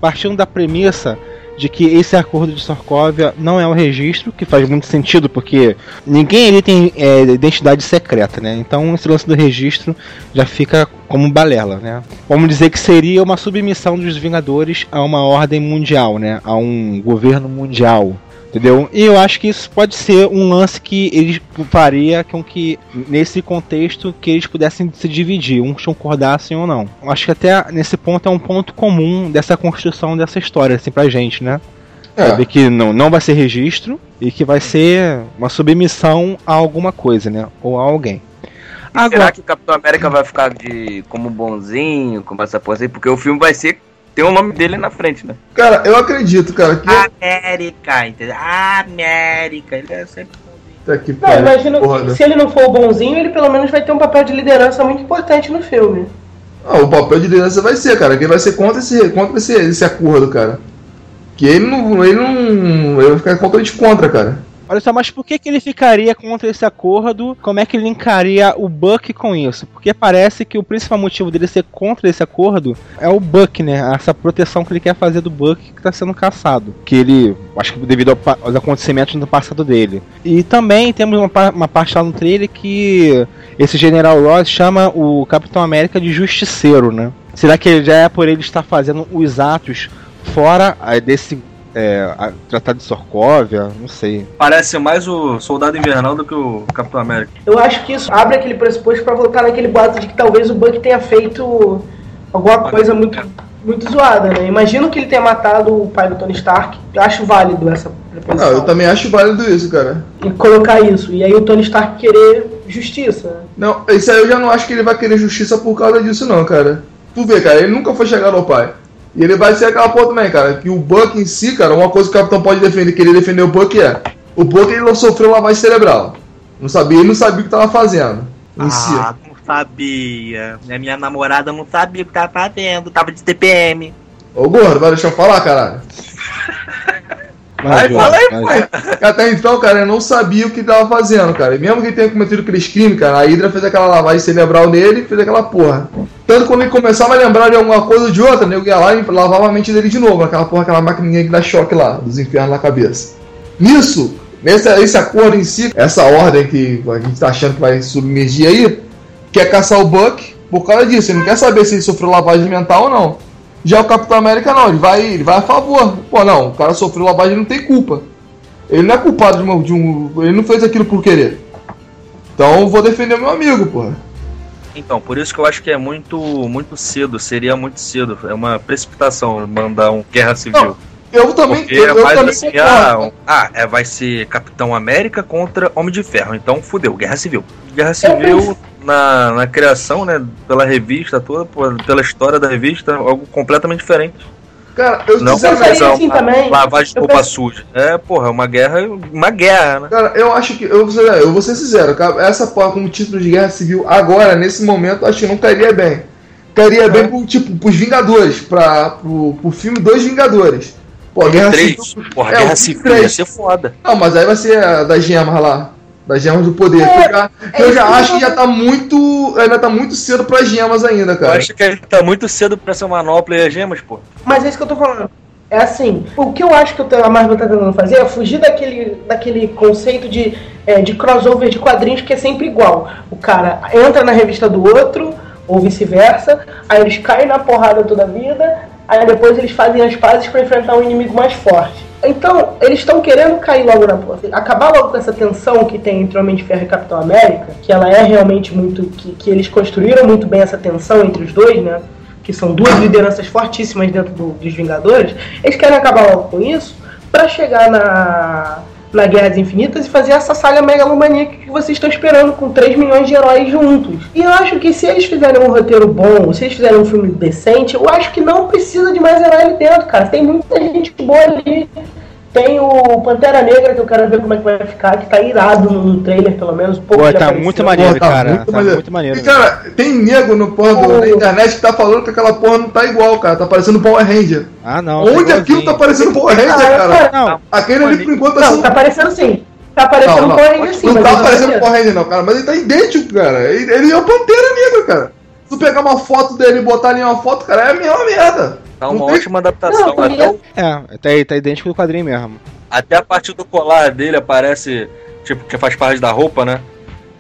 partindo da premissa de que esse acordo de Sokovia não é um registro, que faz muito sentido, porque ninguém ali tem é, identidade secreta, né? Então esse lance do registro já fica como balela, né? Vamos dizer que seria uma submissão dos Vingadores a uma ordem mundial, né? A um governo mundial. Entendeu? E eu acho que isso pode ser um lance que eles faria com que, nesse contexto, que eles pudessem se dividir, uns concordassem ou não. Eu acho que até nesse ponto é um ponto comum dessa construção dessa história, assim, pra gente, né? É. Saber que não, não vai ser registro e que vai ser uma submissão a alguma coisa, né? Ou a alguém. Agora... Será que o Capitão América vai ficar de como bonzinho, como essa porra assim? Porque o filme vai ser tem o nome dele na frente, né? Cara, eu acredito, cara. Que... América, entendeu? América, ele é sempre Tá que não, imagino porra, se ele não for o bonzinho, ele pelo menos vai ter um papel de liderança muito importante no filme. Ah, o papel de liderança vai ser, cara. Quem vai ser contra esse, contra esse, esse acordo, cara. Que ele não. Ele não. Ele vai ficar completamente contra, cara. Olha só, mas por que, que ele ficaria contra esse acordo? Como é que ele encaria o Buck com isso? Porque parece que o principal motivo dele ser contra esse acordo é o Buck, né? Essa proteção que ele quer fazer do Buck que está sendo caçado. Que ele, acho que devido aos acontecimentos no passado dele. E também temos uma, uma parte lá no trailer que esse General Ross chama o Capitão América de justiceiro, né? Será que já é por ele estar fazendo os atos fora eh, desse é, a, Tratado de Sorkovia, não sei. Parece mais o Soldado Invernal do que o Capitão América. Eu acho que isso abre aquele pressuposto para voltar naquele boato de que talvez o Buck tenha feito alguma coisa muito, muito zoada, né? Imagino que ele tenha matado o pai do Tony Stark. Eu acho válido essa preposição. Não, eu também acho válido isso, cara. E colocar isso. E aí o Tony Stark querer justiça. Né? Não, isso aí eu já não acho que ele vai querer justiça por causa disso, não, cara. Tu vê, cara, ele nunca foi chegar ao pai. E ele vai ser aquela porra também, cara. Que o Buck em si, cara, uma coisa que o capitão pode defender, querer defender o Buck é. O Buck ele não sofreu lavagem cerebral. Não sabia, ele não sabia o que tava fazendo. Em ah, si. não sabia. A minha namorada não sabia o que tava fazendo, tava de TPM. Ô gordo, vai deixar eu falar, caralho. *laughs* Aí fala aí, pô. Até então, cara, eu não sabia o que tava fazendo, cara. E mesmo que ele tenha cometido aqueles crimes, cara, a Hydra fez aquela lavagem cerebral nele e fez aquela porra. Tanto quando ele começava a lembrar de alguma coisa ou de outra, né, eu ia lá e lavava a mente dele de novo, aquela porra, aquela maquininha que dá choque lá, dos infernos na cabeça. Nisso, nesse esse acordo em si, essa ordem que a gente tá achando que vai submergir aí, quer caçar o Buck por causa disso. Ele não quer saber se ele sofreu lavagem mental ou não. Já o Capitão América não, ele vai, ele vai a favor. Pô, não, o cara sofreu lavagem não tem culpa. Ele não é culpado de, uma, de um. Ele não fez aquilo por querer. Então eu vou defender meu amigo, porra. Então, por isso que eu acho que é muito, muito cedo, seria muito cedo. É uma precipitação mandar um guerra civil. Não, eu também. Porque eu, eu também assim, ah, ah, é, vai ser Capitão América contra Homem de Ferro. Então, fudeu, guerra civil. Guerra civil na, na criação, né, pela revista toda, pela história da revista, algo completamente diferente. Cara, eu não pensaria assim também. Lavagem de roupa penso... suja. É, porra, uma guerra, uma guerra, né? Cara, eu acho que. Eu, eu vou ser sincero, cara, essa porra como título de guerra civil, agora, nesse momento, acho que não cairia bem. Cairia é. bem pro, tipo, pros Vingadores, pra, pro, pro filme dos Vingadores. Pô, Guerra Civil. Porra, é, Guerra Civil ia ser foda. Não, mas aí vai ser a das gemas lá das gemas do poder. É, eu já, é eu já acho que já tá muito. Ainda tá muito cedo para gemas ainda, cara. Eu acho que tá muito cedo pra ser manopla e as gemas, pô. Mas é isso que eu tô falando. É assim, o que eu acho que a Marvel tá tentando fazer é fugir daquele, daquele conceito de, é, de crossover de quadrinhos que é sempre igual. O cara entra na revista do outro, ou vice-versa, aí eles caem na porrada toda a vida, aí depois eles fazem as pazes para enfrentar um inimigo mais forte. Então, eles estão querendo cair logo na. Acabar logo com essa tensão que tem entre Homem de Ferro e Capitão América, que ela é realmente muito. que, que eles construíram muito bem essa tensão entre os dois, né? Que são duas lideranças fortíssimas dentro do, dos Vingadores. Eles querem acabar logo com isso para chegar na na Guerra das Infinitas e fazer essa saga megalomaníaca que vocês estão esperando com 3 milhões de heróis juntos. E eu acho que se eles fizerem um roteiro bom, se eles fizerem um filme decente, eu acho que não precisa de mais herói ali dentro, cara. Tem muita gente boa ali tem o Pantera Negra, que eu quero ver como é que vai ficar, que tá irado no trailer, pelo menos. Pô, tá apareceu. muito maneiro, tá cara. Muito, tá maneiro. muito maneiro. E, cara, tem nego no porra do, na internet que tá falando que aquela porra não tá igual, cara. Tá parecendo Power Ranger. Ah, não. Onde tá aquilo tá parecendo Power Ranger, cara? Não. Aquele ali por enquanto tá Não, tá parecendo sim. Tá parecendo não, Power Ranger sim. Não tá parecendo Power Ranger, não, cara. Mas ele tá idêntico, cara. Ele, ele é o Pantera Negra, cara. Se tu pegar uma foto dele e botar ali uma foto, cara, é a mesma merda. Tá uma ótima adaptação. Não, até, o- É, tá, tá idêntico do quadrinho mesmo. até a parte do colar dele aparece, tipo, que faz parte da roupa, né?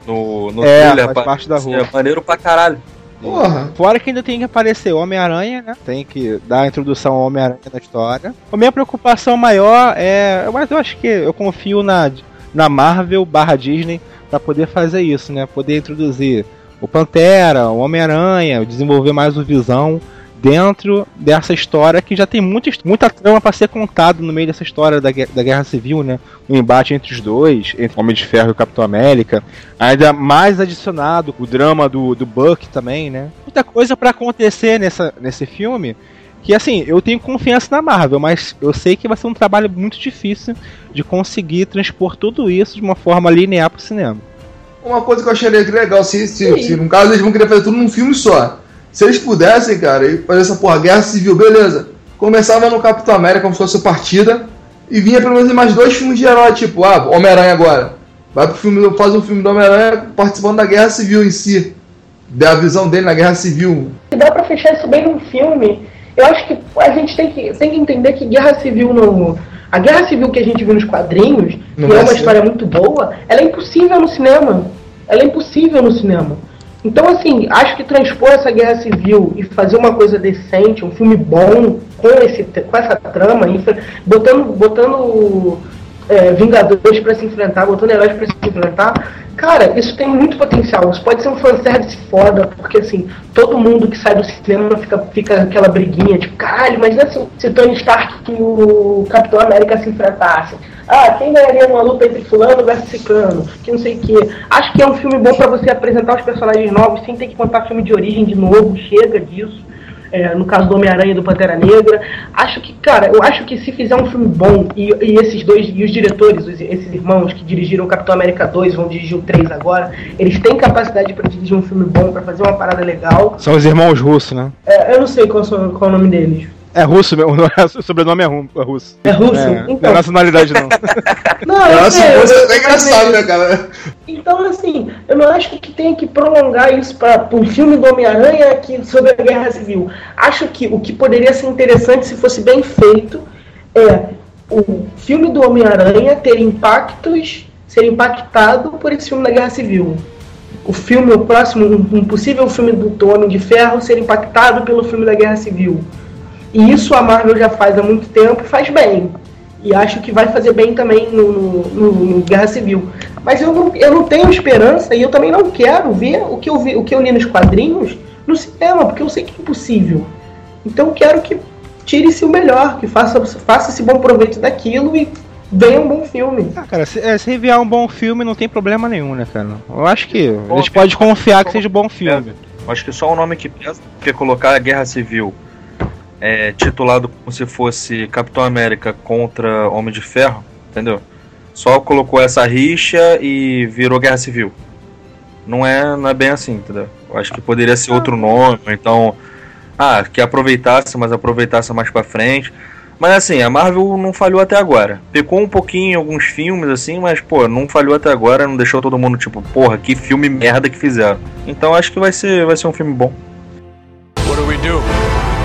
No, no É, trailer, faz aparece. parte da roupa. É maneiro pra caralho. Porra. Fora que ainda tem que aparecer o Homem-Aranha, né? Tem que dar a introdução ao Homem-Aranha na história. A minha preocupação maior é. Mas eu acho que eu confio na, na Marvel barra Disney pra poder fazer isso, né? Poder introduzir o Pantera, o Homem-Aranha, desenvolver mais o Visão dentro dessa história que já tem muita, muita trama pra ser contada no meio dessa história da, da Guerra Civil, né? O embate entre os dois, entre o Homem de Ferro e o Capitão América. Ainda mais adicionado o drama do, do Buck também, né? Muita coisa pra acontecer nessa, nesse filme. Que assim, eu tenho confiança na Marvel, mas eu sei que vai ser um trabalho muito difícil de conseguir transpor tudo isso de uma forma linear pro cinema. Uma coisa que eu achei legal, se, se, se no caso eles vão querer fazer tudo num filme só. Se eles pudessem, cara, e fazer essa porra, guerra civil, beleza. Começava no Capitão América como se fosse partida. E vinha pelo menos mais dois filmes de herói, tipo, ah, Homem-Aranha agora. Vai pro filme, faz um filme do Homem-Aranha participando da guerra civil em si. Da visão dele na guerra civil. Se dá pra fechar isso bem num filme, eu acho que a gente tem que, tem que entender que guerra civil no. A guerra civil que a gente viu nos quadrinhos, Não que é uma ser. história muito boa, ela é impossível no cinema. Ela é impossível no cinema. Então, assim, acho que transpor essa guerra civil e fazer uma coisa decente, um filme bom, com, esse, com essa trama, botando, botando é, Vingadores pra se enfrentar, botando heróis pra se enfrentar, cara, isso tem muito potencial. Isso pode ser um fanservice foda, porque assim, todo mundo que sai do cinema fica, fica aquela briguinha, tipo, caralho, imagina se, se Tony Stark e o Capitão América se enfrentassem. Ah, quem ganharia numa luta entre fulano versus ciclano, que não sei o que. Acho que é um filme bom pra você apresentar os personagens novos sem ter que contar filme de origem de novo, chega disso é, no caso do Homem-Aranha e do Pantera Negra. Acho que, cara, eu acho que se fizer um filme bom e, e esses dois, e os diretores, os- esses irmãos que dirigiram Capitão América 2, vão dirigir o 3 agora, eles têm capacidade pra dirigir um filme bom, pra fazer uma parada legal. São os irmãos russos, né? É, eu não sei qual, qual é o nome deles. É russo mesmo, *laughs* o sobrenome é é russo. É russo? É, não Então. é nacionalidade não. *laughs* Não, eu Nossa, sei, é engraçado, né, cara? Então, assim, eu não acho que tem que prolongar isso para um filme do Homem-Aranha que- sobre a Guerra Civil. Acho que o que poderia ser interessante se fosse bem feito é o filme do Homem-Aranha ter impactos, ser impactado por esse filme da Guerra Civil. O filme, o próximo, um, possível filme do, do Homem de Ferro ser impactado pelo filme da Guerra Civil. E isso a Marvel já faz há muito tempo e faz bem. E acho que vai fazer bem também no, no- no- Guerra Civil. Mas eu não, eu não tenho esperança e eu também não quero ver o que eu, vi, o que eu li nos quadrinhos no cinema, porque eu sei que é impossível. Então eu quero que tire-se o melhor, que faça, faça esse bom proveito daquilo e venha um bom filme. Ah, cara, se, é, se enviar um bom filme não tem problema nenhum, né, cara? Eu acho que a gente pode confiar que seja um bom filme. Acho que só o nome que pesa, porque colocar a Guerra Civil é, titulado como se fosse Capitão América contra Homem de Ferro, entendeu? Só colocou essa rixa e virou Guerra Civil. Não é, não é bem assim, entendeu? Eu acho que poderia ser outro nome, então. Ah, que aproveitasse, mas aproveitasse mais pra frente. Mas assim, a Marvel não falhou até agora. Pecou um pouquinho em alguns filmes, assim, mas, pô, não falhou até agora, não deixou todo mundo, tipo, porra, que filme merda que fizeram. Então acho que vai ser, vai ser um filme bom. What do we do?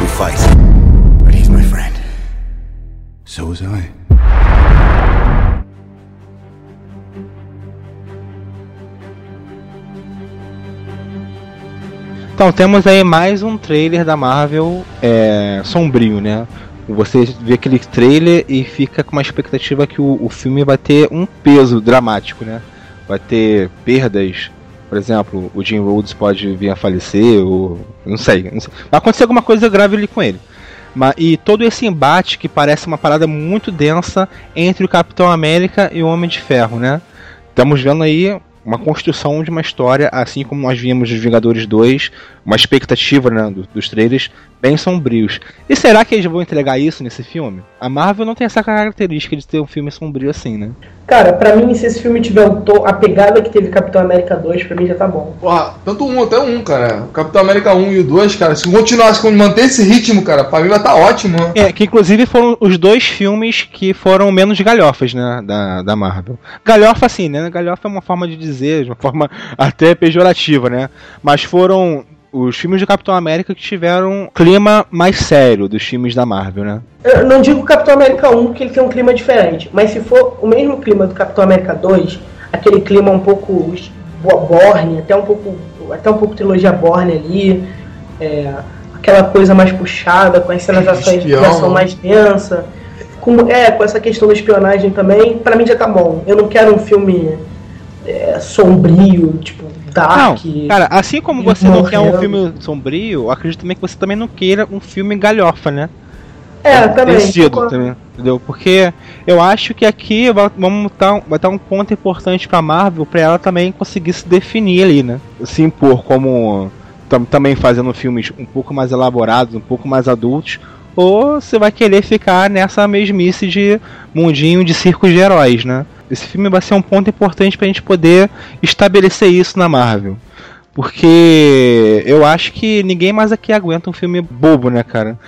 We fight. So was I. Então temos aí mais um trailer da Marvel é, sombrio, né? Você vê aquele trailer e fica com uma expectativa que o, o filme vai ter um peso dramático, né? Vai ter perdas, por exemplo, o Jim Rhodes pode vir a falecer, ou não sei, não sei. vai acontecer alguma coisa grave ali com ele. E todo esse embate que parece uma parada muito densa entre o Capitão América e o Homem de Ferro, né? Estamos vendo aí uma construção de uma história, assim como nós vimos dos Vingadores 2, uma expectativa né, do- dos trailers bem sombrios. E será que eles vão entregar isso nesse filme? A Marvel não tem essa característica de ter um filme sombrio assim, né? Cara, pra mim, se esse filme tiver o tom, a pegada que teve Capitão América 2, pra mim já tá bom. Porra, tanto um até um, cara. O Capitão América 1 e o 2, cara, se continuasse, se manter esse ritmo, cara, pra mim vai tá ótimo. né? É, que inclusive foram os dois filmes que foram menos galhofas, né, da, da Marvel. Galhofa assim, né, galhofa é uma forma de dizer, de uma forma *laughs* até pejorativa, né, mas foram os filmes do Capitão América que tiveram um clima mais sério dos filmes da Marvel, né? Eu não digo Capitão América 1 que ele tem um clima diferente, mas se for o mesmo clima do Capitão América 2, aquele clima um pouco Borne, até um pouco até um pouco trilogia Borne ali, é, aquela coisa mais puxada, com as cenas de ação mais densa, com, é, com essa questão da espionagem também, para mim já tá bom. Eu não quero um filme é, sombrio, tipo, dark. Não, cara, assim como você não quer um filme sombrio, eu acredito também que você também não queira um filme galhofa, né? É, também. Tecido, também, entendeu? Porque eu acho que aqui vamos tá, vai estar um ponto importante pra Marvel, pra ela também conseguir se definir ali, né? Se impor como tam, também fazendo filmes um pouco mais elaborados, um pouco mais adultos, ou você vai querer ficar nessa mesmice de mundinho de circos de heróis, né? Esse filme vai ser um ponto importante pra gente poder estabelecer isso na Marvel. Porque eu acho que ninguém mais aqui aguenta um filme bobo, né, cara?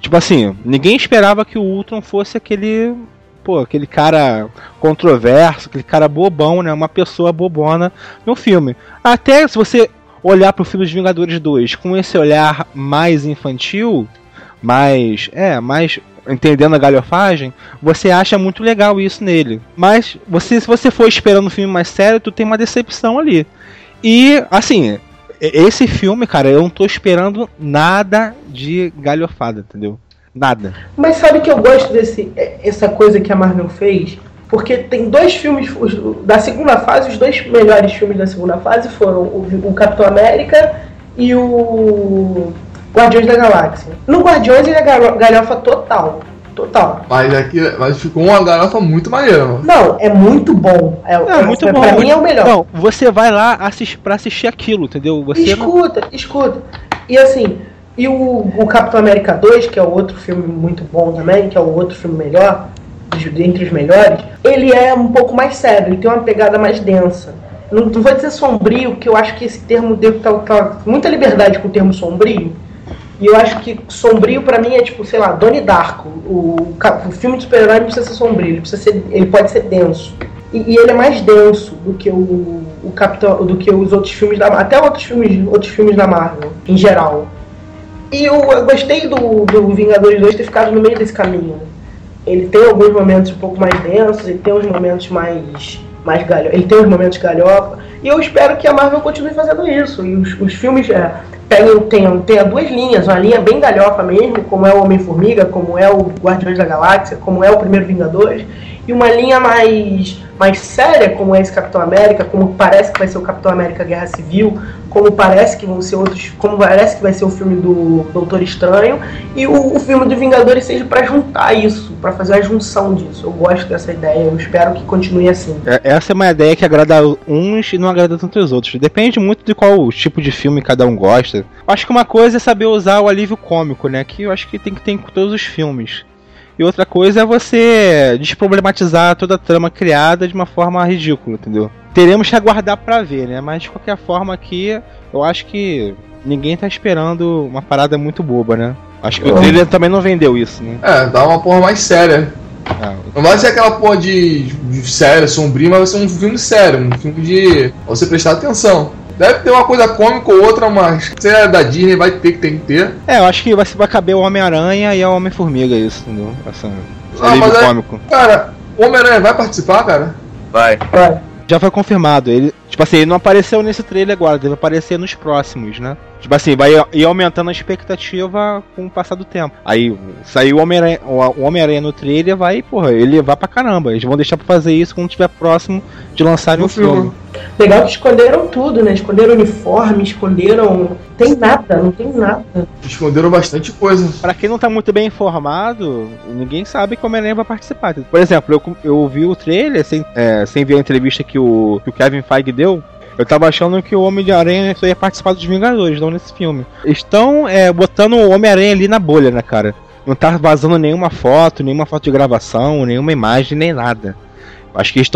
Tipo assim, ninguém esperava que o Ultron fosse aquele. Pô, aquele cara controverso, aquele cara bobão, né? Uma pessoa bobona no filme. Até se você olhar pro filme dos Vingadores 2 com esse olhar mais infantil, mais. É, mais entendendo a galhofagem, você acha muito legal isso nele. Mas você, se você for esperando um filme mais sério, tu tem uma decepção ali. E, assim, esse filme, cara, eu não tô esperando nada de galhofada, entendeu? Nada. Mas sabe que eu gosto desse é, essa coisa que a Marvel fez? Porque tem dois filmes da segunda fase, os dois melhores filmes da segunda fase foram o, o Capitão América e o Guardiões da Galáxia. No Guardiões ele é galhofa total. Total. Mas aqui mas ficou uma galhofa muito maneira, mano. Não, é muito bom. É, é muito bom. Pra mim é o melhor. Não, você vai lá assistir, pra assistir aquilo, entendeu? Você escuta, não... escuta. E assim, e o, o Capitão América 2, que é outro filme muito bom também, que é o outro filme melhor, dentre os melhores, ele é um pouco mais sério, ele tem uma pegada mais densa. Não, não vou dizer sombrio, porque eu acho que esse termo deve estar tá, muita liberdade com o termo sombrio. E eu acho que sombrio para mim é tipo, sei lá, Donnie Darko. O, o filme de super-herói precisa ser sombrio, ele, precisa ser, ele pode ser denso. E, e, ele é mais denso do que o, o Capitão, do que os outros filmes da até outros filmes, outros filmes da Marvel em geral. E eu, eu gostei do, do Vingadores 2 ter ficado no meio desse caminho. Ele tem alguns momentos um pouco mais densos, ele tem uns momentos mais mais galho, ele tem uns momentos galhofa. E eu espero que a Marvel continue fazendo isso. E os, os filmes é, tenham, tenham, tenha duas linhas, uma linha bem galhofa mesmo, como é o Homem-Formiga, como é o Guardiões da Galáxia, como é o Primeiro Vingadores, e uma linha mais, mais séria, como é esse Capitão América, como parece que vai ser o Capitão América Guerra Civil, como parece que vão ser outros, como parece que vai ser o filme do Doutor Estranho, e o, o filme do Vingadores seja para juntar isso, para fazer a junção disso. Eu gosto dessa ideia, eu espero que continue assim. É, essa é uma ideia que agrada uns e não agrada tanto os outros. Depende muito de qual tipo de filme cada um gosta. Acho que uma coisa é saber usar o alívio cômico, né? Que eu acho que tem que ter em todos os filmes. E outra coisa é você desproblematizar toda a trama criada de uma forma ridícula, entendeu? Teremos que aguardar para ver, né? Mas de qualquer forma aqui, eu acho que ninguém tá esperando uma parada muito boba, né? Acho que o trailer também não vendeu isso, né? É, dá uma porra mais séria. Ah, não vai ser aquela porra de, de séria, sombria, mas vai ser um filme sério, um filme de você prestar atenção. Deve ter uma coisa cômica ou outra, mas se é da Disney vai ter que tem que ter. É, eu acho que vai, vai caber o Homem-Aranha e o Homem-Formiga, isso, entendeu? Essa, ah, mas é, cômico. Cara, o Homem-Aranha vai participar, cara? Vai. Vai. Já foi confirmado. Ele, tipo assim, ele não apareceu nesse trailer agora, deve aparecer nos próximos, né? Tipo assim, vai ir aumentando a expectativa com o passar do tempo. Aí saiu o Homem-Aranha Homem no trailer, vai, porra, ele vai pra caramba. Eles vão deixar pra fazer isso quando estiver próximo de lançarem o filme. Legal que esconderam tudo, né? Esconderam uniforme, esconderam. Tem nada, não tem nada. Esconderam bastante coisa. Pra quem não tá muito bem informado, ninguém sabe que o Homem-Aranha vai participar. Por exemplo, eu, eu vi o trailer sem, é, sem ver a entrevista que o, que o Kevin Feige deu. Eu tava achando que o Homem-Aranha ia participar dos Vingadores, não nesse filme. Estão é, botando o Homem-Aranha ali na bolha, né, cara? Não tá vazando nenhuma foto, nenhuma foto de gravação, nenhuma imagem, nem nada. Acho que eles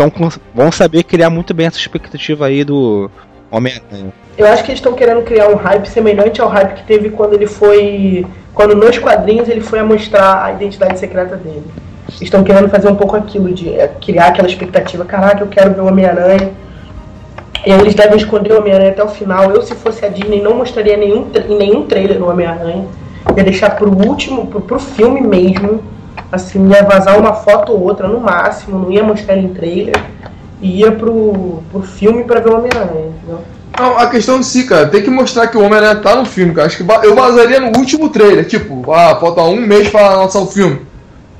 vão saber criar muito bem essa expectativa aí do Homem-Aranha. Eu acho que eles estão querendo criar um hype semelhante ao hype que teve quando ele foi. Quando nos quadrinhos ele foi mostrar a identidade secreta dele. Estão querendo fazer um pouco aquilo, de é, criar aquela expectativa, caraca, eu quero ver o Homem-Aranha eles devem esconder o Homem-Aranha até o final. Eu, se fosse a Disney, não mostraria nenhum, nenhum trailer o Homem-Aranha. Ia deixar pro último, pro, pro filme mesmo. Assim, ia vazar uma foto ou outra no máximo, não ia mostrar em trailer. E ia pro, pro filme pra ver o Homem-Aranha? Não, a questão de si, cara, tem que mostrar que o Homem-Aranha tá no filme, cara. Acho que eu vazaria no último trailer, tipo, ah, falta um mês pra lançar o filme.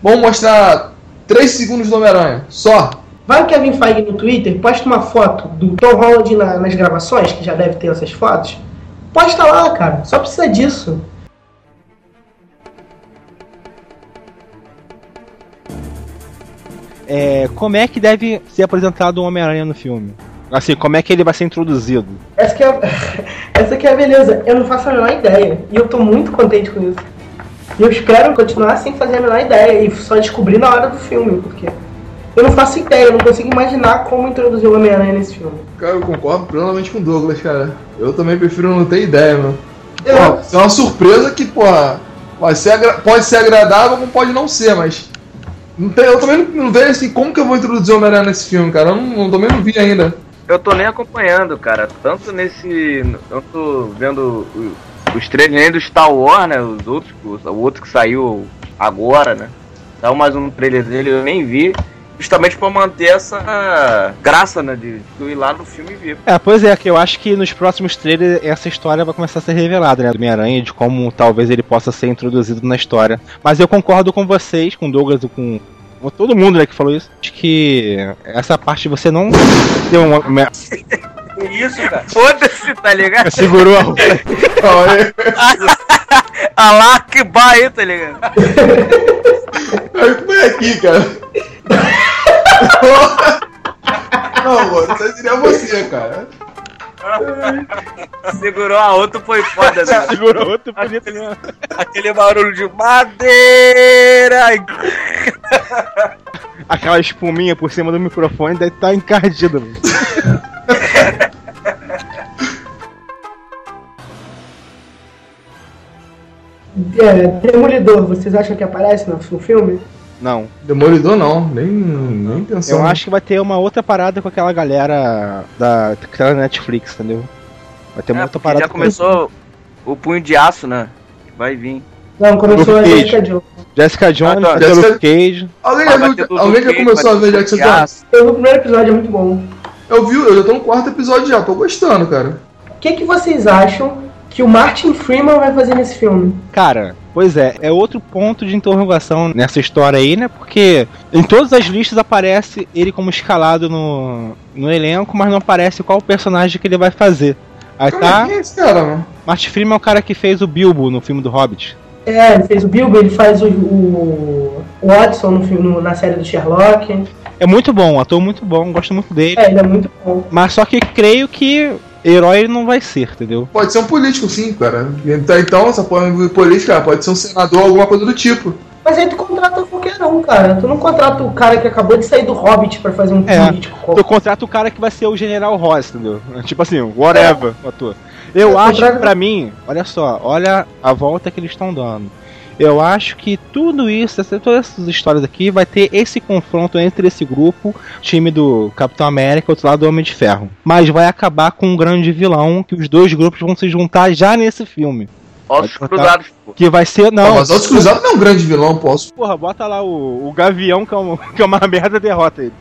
Vamos mostrar 3 segundos do Homem-Aranha, só. Vai o Kevin Feige no Twitter, posta uma foto do Tom Holland na, nas gravações, que já deve ter essas fotos. Posta lá, cara, só precisa disso. É, como é que deve ser apresentado o Homem-Aranha no filme? Assim, como é que ele vai ser introduzido? Essa que é, *laughs* essa que é a beleza. Eu não faço a menor ideia. E eu tô muito contente com isso. E eu espero continuar sem fazer a menor ideia. E só descobrir na hora do filme, porque eu não faço ideia, eu não consigo imaginar como introduzir o Homem-Aranha nesse filme. Cara, eu concordo plenamente com o Douglas, cara. Eu também prefiro não ter ideia, mano. É, é uma surpresa que, porra, vai ser pode ser agradável como pode não ser, mas. Não tem, eu também não, não vejo assim como que eu vou introduzir o Homem-Aranha nesse filme, cara. Eu não, eu também não vi ainda eu tô nem acompanhando, cara. Tanto nesse. Eu tô vendo os trailers nem do Star Wars, né? Os outros, o outro que saiu agora, né? Saiu mais um trailer dele, eu nem vi. Justamente pra manter essa graça, né? De ir lá no filme e ver. É, pois é, que eu acho que nos próximos trailers essa história vai começar a ser revelada, né? Do Homem-Aranha, de como talvez ele possa ser introduzido na história. Mas eu concordo com vocês, com Douglas e com todo mundo né, que falou isso. Acho que essa parte você não deu uma. Isso, cara. Foda-se, tá ligado? Segurou a roupa. *laughs* a lá que vai, tá ligado? Como é aqui, cara? Não, mano, isso seria você, cara. Segurou a outra, foi foda, né? Segurou a outra, bonito mesmo. Aquele barulho de madeira! Aquela espuminha por cima do microfone deve estar tá encardida. *laughs* é, Demolidor, vocês acham que aparece no, filme? Não. Demolidor não, nem, nem pensou. Eu acho que vai ter uma outra parada com aquela galera da, da Netflix, entendeu? Vai ter uma é, outra parada. Já começou o punho de aço, né? Vai vir. Não, começou a Jessica Jones. Jessica Jones, ah, tá. Jessica... Cage. Alguém já, viu, alguém já começou a ver Jessica Jones? Eu vi o primeiro episódio, é muito bom. Eu vi, eu já tô no quarto episódio já, tô gostando, cara. O que, que vocês acham que o Martin Freeman vai fazer nesse filme? Cara, Pois é, é outro ponto de interrogação nessa história aí, né? Porque em todas as listas aparece ele como escalado no, no elenco, mas não aparece qual personagem que ele vai fazer. Aí Como tá. É, é esse cara, mano? Martin Freeman é o cara que fez o Bilbo no filme do Hobbit. É, ele fez o Bilbo, ele faz o, o, Watson no filme, no, na série do Sherlock. É muito bom, um ator muito bom, gosto muito dele. É, ele é muito bom. Mas só que creio que herói ele não vai ser, entendeu? Pode ser um político, sim, cara. Então, então essa porra de política pode ser um senador, alguma coisa do tipo. Mas aí tu contrata qualquer um, cara. Tu não contrata o cara que acabou de sair do Hobbit pra fazer um é, político. Tu contrata o cara que vai ser o General Ross, entendeu? Tipo assim, whatever, é. ator. Eu, acho que pra mim, olha só, olha a volta que eles estão dando. Eu acho que tudo isso, todas essas histórias aqui, vai ter esse confronto entre esse grupo, time do Capitão América e outro lado do Homem de Ferro. Mas vai acabar com um grande vilão que os dois grupos vão se juntar já nesse filme. Ossos Cruzados, pô. Que vai ser. Não, mas Ossos Cruzados não é um grande vilão, posso. Porra, bota lá o, o Gavião, que é, uma, *laughs* que é uma merda, derrota ele.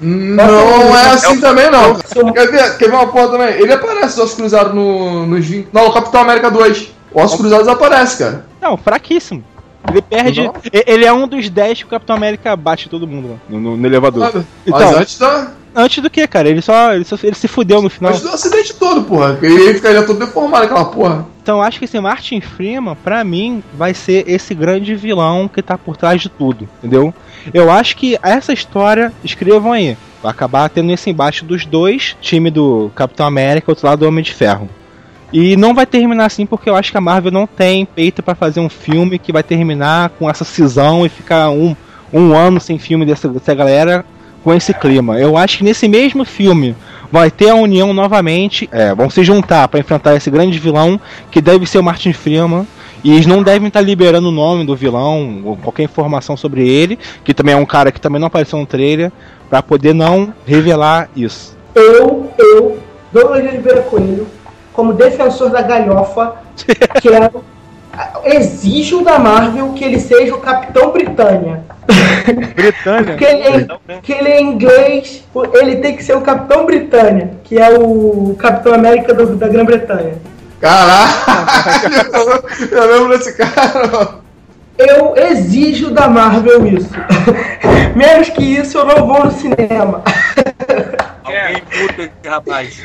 Não é assim é também, não. Quer ver, quer ver uma porra também? Ele aparece Ossos Cruzados no, nos 20. Não, no Capitão América 2. Ossos Cruzados aparece, cara. Não, fraquíssimo. Ele perde. Não. Ele é um dos 10 que o Capitão América bate todo mundo no, no, no elevador. Mas então, antes da. Antes do que, cara? Ele só, ele só. Ele se fudeu no final. Antes do acidente todo, porra. Ele ficaria todo deformado aquela porra. Então acho que esse Martin Freeman, pra mim, vai ser esse grande vilão que tá por trás de tudo, entendeu? Eu acho que essa história, escrevam aí. Vai acabar tendo esse embate dos dois, time do Capitão América e outro lado do Homem de Ferro. E não vai terminar assim porque eu acho que a Marvel não tem peito para fazer um filme que vai terminar com essa cisão e ficar um, um ano sem filme dessa, dessa galera com esse clima. Eu acho que nesse mesmo filme vai ter a união novamente, é, vão se juntar para enfrentar esse grande vilão que deve ser o Martin Freeman. E eles não devem estar liberando o nome do vilão ou qualquer informação sobre ele, que também é um cara que também não apareceu no trailer, para poder não revelar isso. eu, eu, Douglas de Oliveira Coelho, como defensor da galhofa, *laughs* quero, exijo da Marvel que ele seja o Capitão Britânia. *laughs* Britânia. Porque ele, é, que ele é inglês, ele tem que ser o Capitão Britânia, que é o Capitão América do- da Grã-Bretanha. Caralho! *laughs* eu lembro desse cara. Eu exijo da Marvel isso. *laughs* Menos que isso, eu não vou no cinema. Rapaz.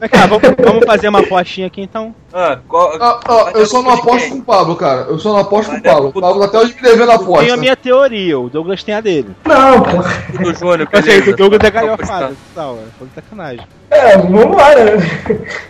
Vem cá, vamos, vamos fazer uma apostinha aqui então. Ah, qual- ó, Mas eu só não aposto com o Pablo, cara. Eu só não aposto com o Pablo. O Pablo até hoje me devendo a Tem a aposta. minha teoria, o Douglas tem a dele. Não, pô. do Júnior, Eu sei, o Douglas é galhofado. é, foi de sacanagem. É, vambora.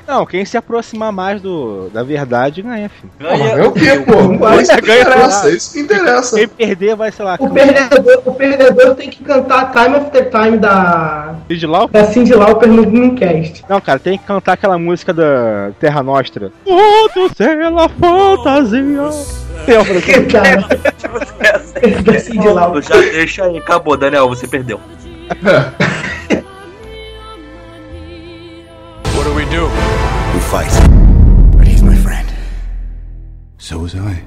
Não, quem se aproximar mais do, da verdade ganha, filho. Ganha- é o quê, pô? É isso que Ganha interessa, é isso que interessa. Quem perder vai, sei lá, O perdedor, o perdedor tem que cantar Time After Time da, Cindy Lau? da Cindy Lauper no Dreamcast. Não, cara, tem que cantar aquela música da Terra Nostra. Tudo pela fantasia. Lembra? Que cara, *laughs* da Cindy Lauper. Já deixa aí, acabou, Daniel, você perdeu. *laughs* do we fight. But he's my friend. So was I.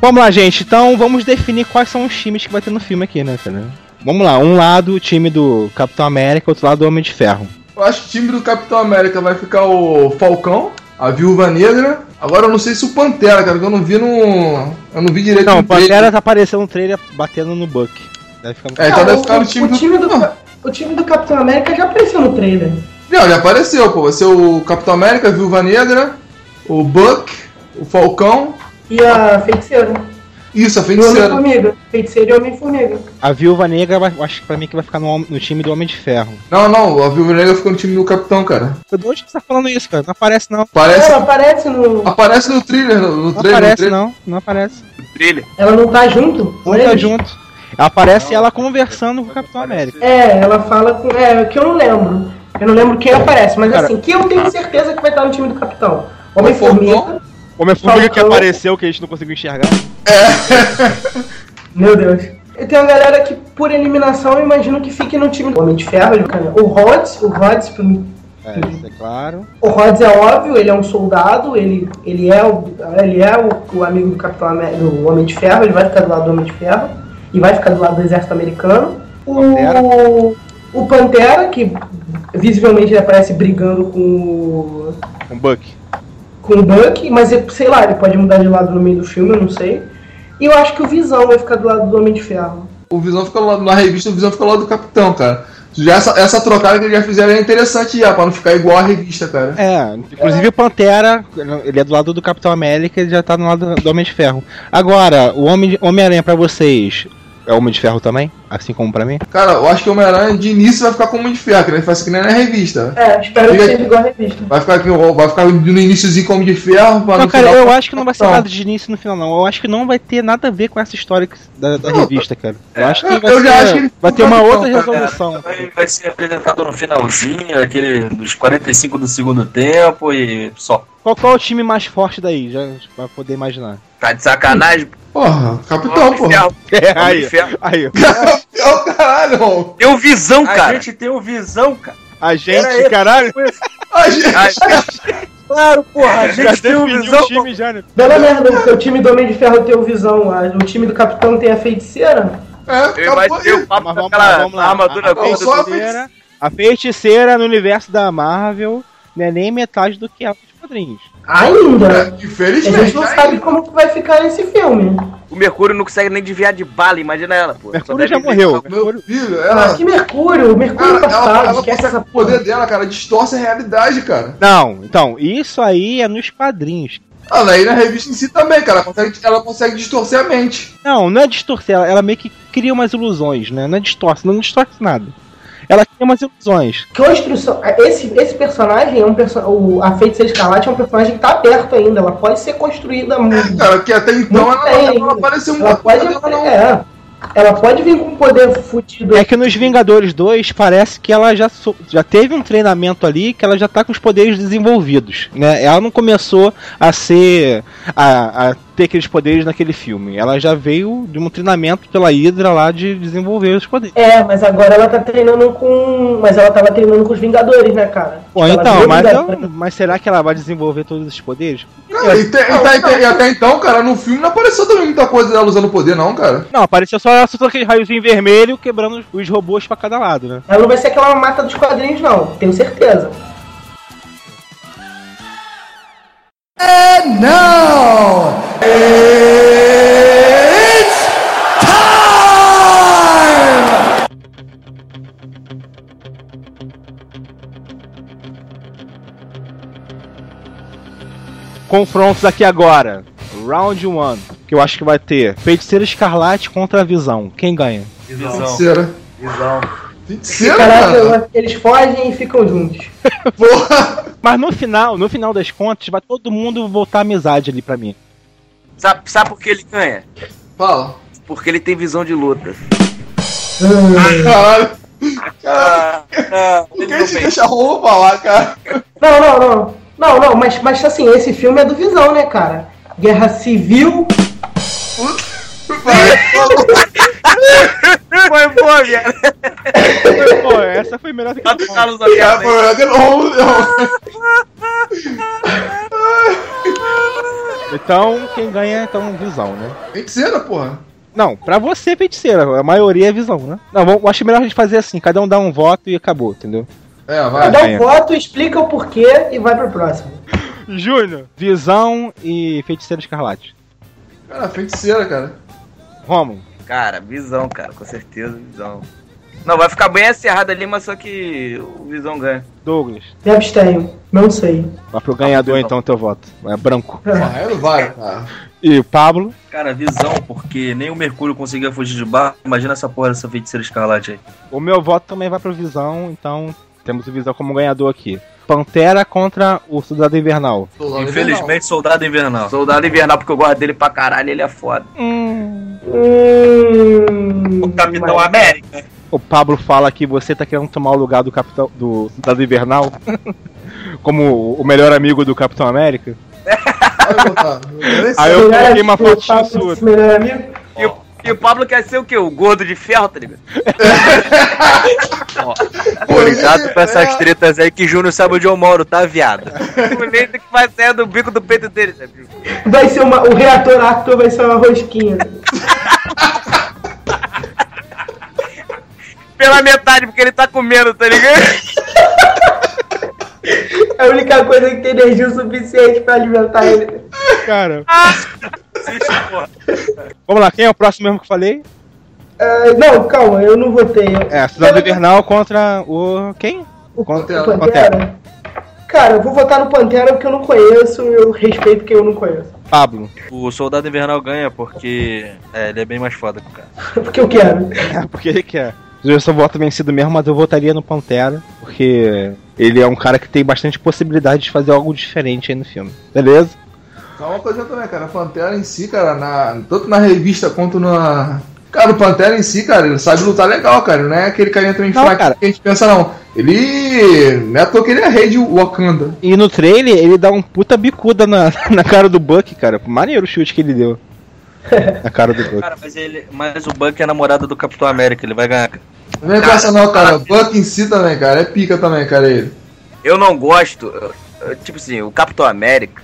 Vamos lá, gente. Então vamos definir quais são os times que vai ter no filme aqui, né, cara? Vamos lá. Um lado o time do Capitão América, outro lado o Homem de Ferro. Eu acho que o time do Capitão América vai ficar o Falcão, a Viúva Negra. Agora eu não sei se o Pantera, cara, que eu não vi no. Eu não vi direito Não, no o Pantera tá aparecendo no trailer batendo no Buck. Deve ficar no... É, então Ah, deve o- ficar no time o, do. time do, Não, o time do Capitão América já apareceu no trailer. Não, já apareceu, pô. Vai ser o Capitão América, a Viúva Negra, o Buck, o Falcão. E a feiticeira. Isso, a feiticeira. Homem-Formiga. Feiticeira e Homem-Formiga. A Viúva Negra, vai- acho que pra mim que vai ficar no, no time do Homem de Ferro. Não, não, a Viúva Negra ficou no time do Capitão, cara. De onde que você tá falando isso, cara? Não aparece não. Parece. Ela aparece no. Aparece no thriller, no, no Não trailer. no aparece trailer. não. Não aparece. Trilha. Ela não tá junto? Não tá eles? junto. Aparece ela conversando com o Capitão América. É, ela fala com. É, que eu não lembro. Eu não lembro quem aparece, mas Cara. assim, que eu tenho certeza que vai estar no time do Capitão. Homem-Formiga. Falcão. Homem-Formiga que Falcão. apareceu, que a gente não conseguiu enxergar. *laughs* Meu Deus. E tem uma galera que, por eliminação, eu imagino que fique no time do Homem de Ferro. ele- O Rhodes, o Rhodes, pra mim, É, isso é claro. O Rhodes é óbvio, ele é um soldado, ele, ele é, o, ele é o, o amigo do Capitão América, do Homem de Ferro, ele vai ficar do lado do Homem de Ferro e vai ficar do lado do exército americano. Pantera. O, o Pantera, que visivelmente ele aparece brigando com o, Um Buck. Com o Buck, mas ele- sei lá, ele pode mudar de lado no meio do filme, eu não sei. E eu acho que o Visão vai ficar do lado do Homem de Ferro. O Visão fica lá, na revista, o Visão fica lá do Capitão, cara. Já essa, essa trocada que eles já fizeram é interessante já, pra não ficar igual a revista, cara. É, inclusive o Pantera, ele é do lado do Capitão América, ele já tá do lado do Homem de Ferro. Agora, o Homem- Homem-Aranha pra vocês é Homem de Ferro também? Assim como pra mim? Cara, eu acho que o Homem-Aranha de início vai ficar como de ferro, que ele faz que nem na revista. É, espero que Fica- seja igual a revista. Vai ficar, aqui, vai ficar no iníciozinho como de ferro, pra Não, no cara, final- eu acho que não vai ser Não. nada de início no final, não. Eu acho que não vai ter nada a ver com essa história que- da, da revista, cara. Eu acho que vai, eu ser, já acho que ele vai ter uma outra resolução. Vai, vai ser apresentado no finalzinho, aquele dos 45 do segundo tempo e só. Qual, qual é o time mais forte daí? Já pra poder imaginar. Tá de sacanagem? Porra, capitão, porra. Ferro. *laughs* É, Homem aí, *laughs* aí. Capitão, caralho. Deu visão, A cara. gente tem o visão, cara. A gente, Era esse. caralho, A gente... *laughs* Claro, porra, a já gente tem o definiu visão. o time já, né? Bela merda, porque o time do Homem de Ferro tem o Visão, a- o time do Capitão tem a Feiticeira. É, Eu acabou imaginei o papo Mas com vamos lá, aquela vamos lá. armadura a, a, a feiticeira, a feiticeira no universo da Marvel não é nem metade do que ela dos quadrinhos. Ainda. É, A Infelizmente. gente não sabe como que vai ficar nesse filme. O Mercúrio não consegue nem desviar de bala, imagina ela, pô. Mercúrio já morreu. Meu Mercúrio, filho, Ah, ela... que Mercúrio, o Mercúrio Cara, ela, passado, ela esquece consegue essa o poder dela, cara, distorce a realidade, cara. Não, então, isso aí é nos quadrinhos. Ah, aí na revista em si também, cara, ela consegue, ela consegue distorcer a mente. Não, não é distorcer, ela, ela meio que cria umas ilusões, né? Não é distorce, não distorce nada. Ela cria umas ilusões. Construção. Esse, esse personagem é um personagem. A Feiticeira Escarlate é um personagem que tá aberto ainda. Ela pode ser construída muito. Cara, que até então ela, ela não apareceu Ela muito. pode. ela não- É. Ela pode vir com um poder fudido. É que nos Vingadores 2 parece que ela já, so- já teve um treinamento ali que ela já tá com os poderes desenvolvidos, né? Ela não começou a ser a, a ter aqueles poderes naquele filme. Ela já veio de um treinamento pela Hydra lá de desenvolver os poderes. É, mas agora ela tá treinando com. Mas ela tava treinando com os Vingadores, né, cara? Pô, Ela então, mas, mas será que ela vai desenvolver todos esses poderes? Cara, e, te- e tá- e te- e até então, cara, no filme não apareceu também muita coisa dela usando poder, não, cara. Não, apareceu só ela soltando aquele raiozinho vermelho quebrando os- os robôs pra cada lado, né? Ela não vai ser aquela mata dos quadrinhos, não, tenho certeza. Confrontos aqui agora. Round 1. Que eu acho que vai ter Feiticeiro Escarlate contra a Visão. Quem ganha? Visão. Feiticeira. Visão. Feiticeira, Caraca, cara. eles fogem e ficam juntos. *laughs* *laughs* Porra. Mas no final, no final das contas, vai todo mundo voltar à amizade ali pra mim. Sabe, sabe por que ele ganha? Fala. Porque ele tem visão de luta. Caralho. Ah, ah, Por ele que não a gente deixa a roupa falar, cara? Não, não, não. Não, não, mas, mas assim, esse filme é do Visão, né, cara? Guerra Civil. Vai. *laughs* Foi boa, velho. Pô, essa foi melhor do que a Bota o Carlos aí. eu quero- não, não. Então, quem ganha, então, Visão, né? Feiticeira, porra. Não, pra você, feiticeira. A maioria é visão, né? Não, vamos, acho melhor a gente fazer assim: cada um dá um voto e acabou, entendeu? É, vai. Dá um voto, explica o porquê e vai pro próximo. Júnior, visão e feiticeiro escarlate. Cara, feiticeira, cara. Romulo, Cara, visão, cara, com certeza, visão. Não, vai ficar bem acirrado ali, mas só que o visão ganha. Douglas. Me abstenho, não sei. Vai pro ganhador então teu voto. É branco. Porra, *laughs* eu não vai, cara. E o Pablo. Cara, visão, porque nem o Mercúrio conseguia fugir de barco. Imagina essa porra dessa feiticeira escarlate aí. O meu voto também vai pro Visão, então temos o Visão como ganhador aqui. Pantera contra o Soldado Invernal. Infelizmente, Soldado Invernal. Soldado invernal, porque eu gosto dele pra caralho, ele é foda. Hum, O Capitão mas- América. O Pablo fala que você tá querendo tomar o lugar do Capitão do Soldado Invernal *laughs* como o melhor amigo do Capitão América. Aí eu coloquei uma foto sua. esse melhor amigo? E, o- e o Pablo quer ser o quê? O gordo de ferro, tá ligado? *laughs* Cuidado com essas tretas aí que Júnior sabe onde eu moro, tá, viado? O leite que vai sair do bico do peito dele, sabe? Vai ser uma. O reator actor vai ser uma rosquinha. Pela metade, porque ele tá comendo, tá ligado? É a única coisa que tem energia o suficiente pra alimentar ele. Cara. Vamos lá, quem é o próximo mesmo que falei? Ah, não, calma, eu não votei. É, Soldado Invernal contra o. Quem? O Contra- Pantera. Pantera. Cara, eu vou votar no Pantera porque eu não conheço, eu respeito quem eu não conheço. Pablo. O Soldado Invernal ganha porque é, ele é bem mais foda que o cara. *laughs* Porque eu quero. É, porque ele quer. Eu sou voto vencido mesmo, mas eu votaria no Pantera, porque ele é um cara que tem bastante possibilidade de fazer algo diferente aí no filme. Beleza? Só uma coisa também, cara. A Pantera em si, cara, na, tanto na revista quanto na. Cara, o Pantera em si, cara, ele sabe lutar legal, cara. Não é aquele carinha também Não, fraco cara. que a gente pensa, não. Ele. Não é à toa que ele é rei de Wakanda. E no trailer ele dá um puta bicuda na, *laughs* na cara do Buck, cara. Maneiro o chute que ele deu. Na cara do Buck. Cara, mas, ele, mas o Buck é namorado do Capitão América, ele vai ganhar. Não é pensa, não, cara. O Buck em si também, cara. É pica também, cara, ele. Eu não gosto, tipo assim, o Capitão América,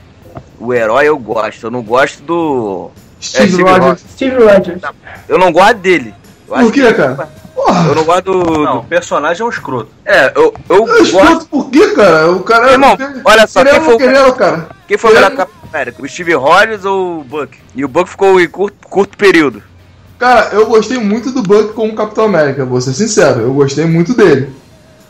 o herói eu gosto, eu não gosto do. Steve Steve Rogers. Steve Rogers. Eu não gosto dele. Eu Por quê, cara? Porra. Eu não gosto do. Não, o do- personagem é um escroto. É, eu, eu Eu gosto. escuto por quê, cara? O cara. Irmão, olha só, quem querendo, foi o- querendo, cara. Quem foi o melhor Capitão América? O Steve Rogers ou o Buck? E o Buck ficou em curto, curto período. Cara, eu gostei muito do Buck como Capitão América, vou ser sincero. Eu gostei muito dele.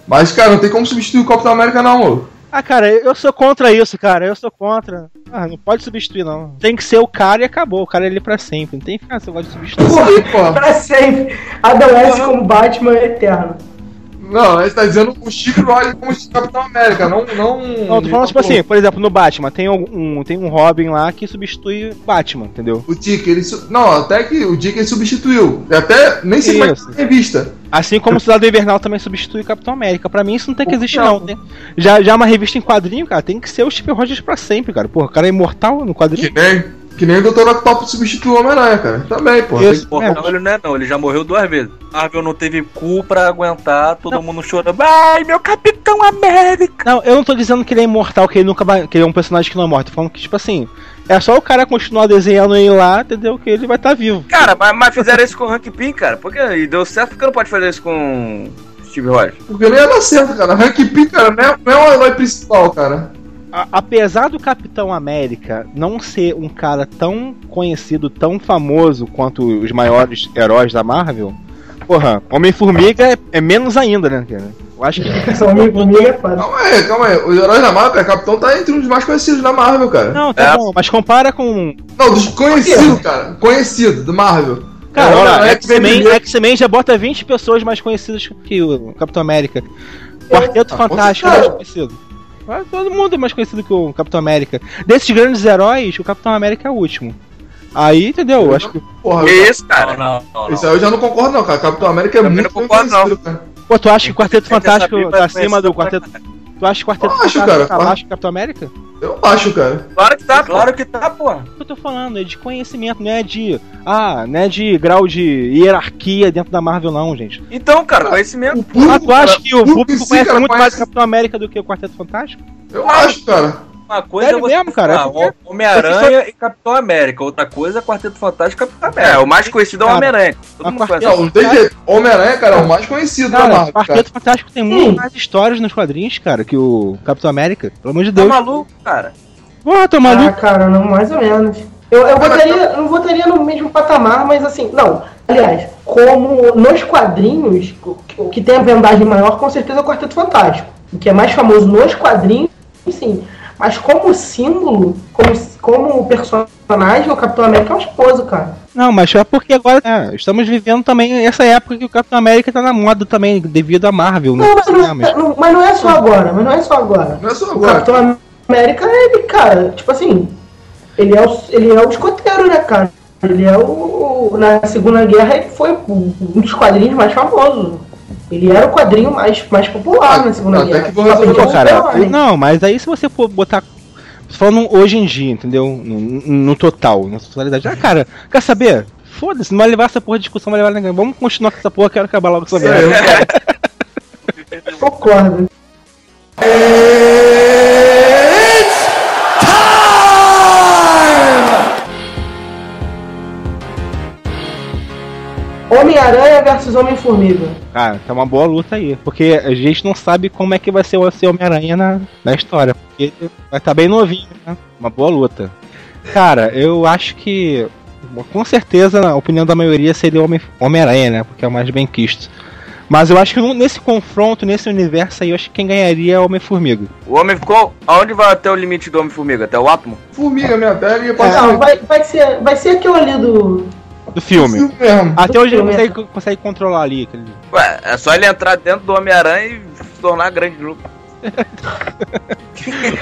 Mas, cara, não tem como substituir o Capitão América, não, louco. Ah, cara, eu sou contra isso, cara. Eu sou contra. Ah, não pode substituir, não. Tem que ser o cara e acabou. O cara é ali pra sempre. Não tem que ficar esse negócio de substituir. Porra. Pra sempre. Adam West como Batman é eterno. Não, gente tá dizendo o Steve Rogers como Capitão América, não. Não, Não, tô falando tipo assim, por exemplo, no Batman tem um, tem um Robin lá que substitui Batman, entendeu? O Dick, ele. Não, até que o Dick ele substituiu. Até nem sei mais na revista. Assim como o Soldado Invernal também substitui o Capitão América. Pra mim isso não tem que existir, Não. Tem- Já, já uma revista em quadrinho, cara, tem que ser o Steve Rogers pra sempre, cara. Porra, o cara é imortal no Que quadrinho. nem. Que nem o Dr. Octopus substituiu o Homem-Aranha, cara. Também, pô. Isso. Porra, É, não, ele não é não, ele já morreu duas vezes. Marvel não teve cu pra aguentar, todo mundo chorando. Ai, meu Capitão América! Não, eu não tô dizendo que ele é imortal, que ele nunca vai. que ele é um personagem que não é morto. Tô falando que, tipo assim, é só o cara continuar desenhando ele lá, entendeu? Que ele vai estar vivo. Cara, mas, mas fizeram isso com o Hank Pym, cara. Porque, e deu certo, porque não pode fazer isso com Steve Rogers? Porque nem ia dar certo, cara. Hank Pym, cara, não é, não é o herói principal, cara. A- apesar do Capitão América não ser um cara tão conhecido, tão famoso quanto os maiores heróis da Marvel, porra, Homem-Formiga é, é menos ainda, né, cara? Eu acho que. *laughs* São comigo é foda. Calma aí, calma aí. Os heróis da Marvel, cara, Capitão tá entre um dos mais conhecidos da Marvel, cara. Não, tá É. bom, mas compara com. Não, dos conhecidos, cara. Conhecido, do Marvel. Cara, É, X-Men primeiro. X-Men já bota 20 pessoas mais conhecidas que o Capitão América. Quarteto Ah, Fantástico é mais conhecido. Todo mundo é mais conhecido que o Capitão América. Desses grandes heróis, o Capitão América é o último. Aí, entendeu? Eu acho que. Porra, Que isso, cara? não, não, Isso aí eu já não concordo, não, cara. Capitão América é Também muito não concordo, conhecido, cara. Pô, tu acha que o Quarteto Fantástico tá acima do Quarteto. Tu acha que o Quarteto Eu acho, Fantástico cara. tá abaixo do Capitão América? Eu acho, cara. Claro que tá, Claro que tá, porra. O que eu tô falando é de conhecimento, não é de. Ah, não é de grau de hierarquia dentro da Marvel, não, gente. Então, cara, conhecimento. Ah, tu acha que o público público conhece cara, muito mais conhece- o Capitão América do que o Quarteto Fantástico? Eu acho, cara. Uma coisa Sério é você mesmo, cara? É porque- Homem-Aranha e Capitão América. Outra coisa é Quarteto Fantástico e Capitão É, América. o mais conhecido é o Homem-Aranha. Jeito. Homem-Aranha, cara, é o mais conhecido da Cara, o Marvel, cara. Quarteto Fantástico tem muito mais histórias nos quadrinhos, cara, que o Capitão América. Pelo amor de Tá Deus. maluco, cara? Porra, tô Ah, maluco. cara, não, mais ou menos. Eu, eu botaria, eu não botaria no mesmo patamar, mas assim, não. Aliás, como nos quadrinhos, o que- o que tem a vendagem maior, com certeza é o Quarteto Fantástico. O que é mais famoso nos quadrinhos, sim. Mas como símbolo, como, como personagem, o Capitão América é um esposo, cara. Não, mas é porque agora é, estamos vivendo também essa época que o Capitão América tá na moda também, devido a Marvel, Não, nos mas, não, cinemas. não- mas não é só agora, mas não é só agora. Não é só O agora. Capitão América, ele, cara, tipo assim, ele é o, ele é o escoteiro, né, cara? Ele é o. Na Segunda Guerra ele foi um dos quadrinhos mais famosos. Ele era o quadrinho mais, mais popular na Segunda Até Guerra. que vou resolver Pô, cara, não, mas aí se você for botar. Falando hoje em dia, entendeu? No, no total, na totalidade. Ah, cara, quer saber? Foda-se, não vai levar essa porra de discussão, vai levar ninguém. Vamos continuar com essa porra, quero acabar logo com essa *laughs* É, merda. eu- Concordo. Homem-Aranha versus Homem-Formiga. Cara, tá uma boa luta aí. Porque a gente não sabe como é que vai ser o Homem-Aranha na, na história. Porque vai estar bem novinho, né? Uma boa luta. Cara, eu acho que. Com certeza, a opinião da maioria seria Homem- Homem-Aranha, né? Porque é o mais bem quisto. Mas eu acho que nesse confronto, nesse universo aí, eu acho que quem ganharia é o Homem-Formiga. O Homem ficou. Aonde vai até o limite do Homem-Formiga? Até o átomo? Formiga até ali pode Não, vai, vai, ser, vai ser aquele ali do. Do filme. Filme mesmo. Até hoje ele consegue, consegue controlar ali. Aquele... Ué, é só ele entrar dentro do Homem-Aranha e se tornar grande de novo. *laughs*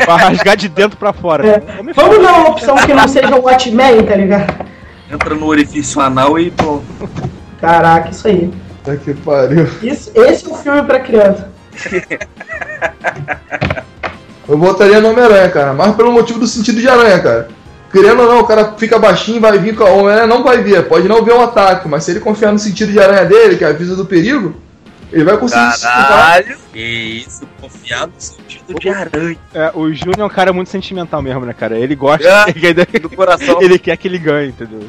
Pra rasgar de dentro pra fora. É. Vamos dar uma opção que não seja o Watchmen, tá ligado? Entra no orifício anal e pô. Caraca, isso aí. Puta que pariu. Isso, esse é o filme pra criança. *laughs* Eu botaria no Homem-Aranha, cara. Mas pelo motivo do sentido de aranha, cara. Querendo ou não, o cara fica baixinho, vai vir com a Homem-Aranha, não vai ver. Pode não ver um ataque, mas se ele confiar no sentido de aranha dele, que avisa do perigo, ele vai conseguir. Caralho! Que isso, confiado no sentido de aranha. É, o Júnior é um cara muito sentimental mesmo, né, cara? Ele gosta, É. *laughs* ele, Do coração. *laughs* ele quer que ele ganhe, entendeu?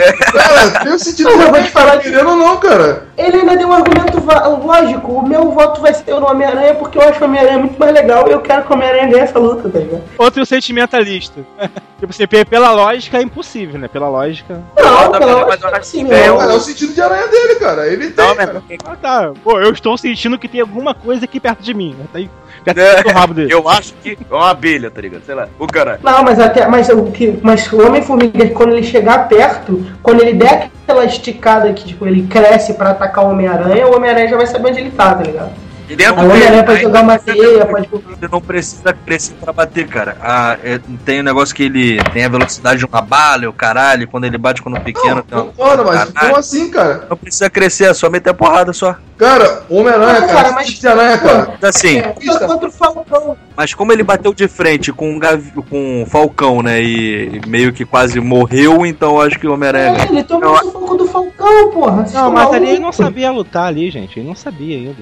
Cara, tem o sentido Não, te falar cara. que- Querendo ou não, cara. Ele ainda deu um argumento lógico. O meu voto vai ser no Homem-Aranha porque eu acho o Homem-Aranha muito mais legal e eu quero que o Homem-Aranha ganhe essa luta, tá ligado? Outro sentimentalista. *laughs* tipo assim, pe- pela lógica é impossível, né? Pela lógica. Não, também, pela mas eu lógica, acho sim, que é não. Cara, é o sentido de aranha dele, cara. Ele tem, Não, cara. mas Ah, tá. Pô, eu estou sentindo que tem alguma coisa aqui perto de mim. né? Tá aí, perto É. do rabo dele. eu acho que é uma abelha, tá ligado? Sei lá. O caralho. Não, mas até. Mas o, que, mas o Homem-Formiga, quando ele chegar perto, quando ele der aquela esticada que tipo, ele cresce pra atacar o Homem-Aranha, o Homem-Aranha já vai saber onde ele tá, tá ligado? E dentro Aí o Homem-Aranha pode jogar uma teia, não pode. precisa- não precisa crescer pra bater, cara. Ah, é, tem um negócio que ele tem a velocidade de uma bala, o caralho, quando ele bate quando pequeno. tem uma- Concordo, mas como assim, cara? Não precisa crescer, é só meter a porrada só. Cara, Homem-Aranha, cara, mas- sentido de aranha, cara. Assim, É, contra o Falcão. Mas como ele bateu de frente com o, Gavi... com o Falcão, né? E meio que quase morreu, então eu acho que o Homem-Aranha. É, ele tomou o sufoco do Falcão, porra. Vocês Não, mas ali ele não sabia lutar ali, gente. Ele não sabia ainda.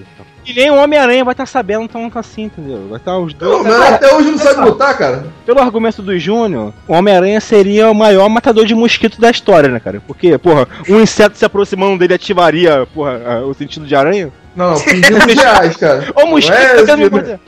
E nem o Homem-Aranha vai estar sabendo tão assim, entendeu? Vai estar os dois. Não, mas até hoje não sabe lutar, cara. Pelo argumento do Júnior, o Homem-Aranha seria o maior matador de mosquito da história, né, cara? Porque, porra, um inseto se aproximando dele ativaria, porra, o sentido de aranha? Não, *laughs* não, pinguins reais, cara. Ô, mosquito, Não é, tá tendo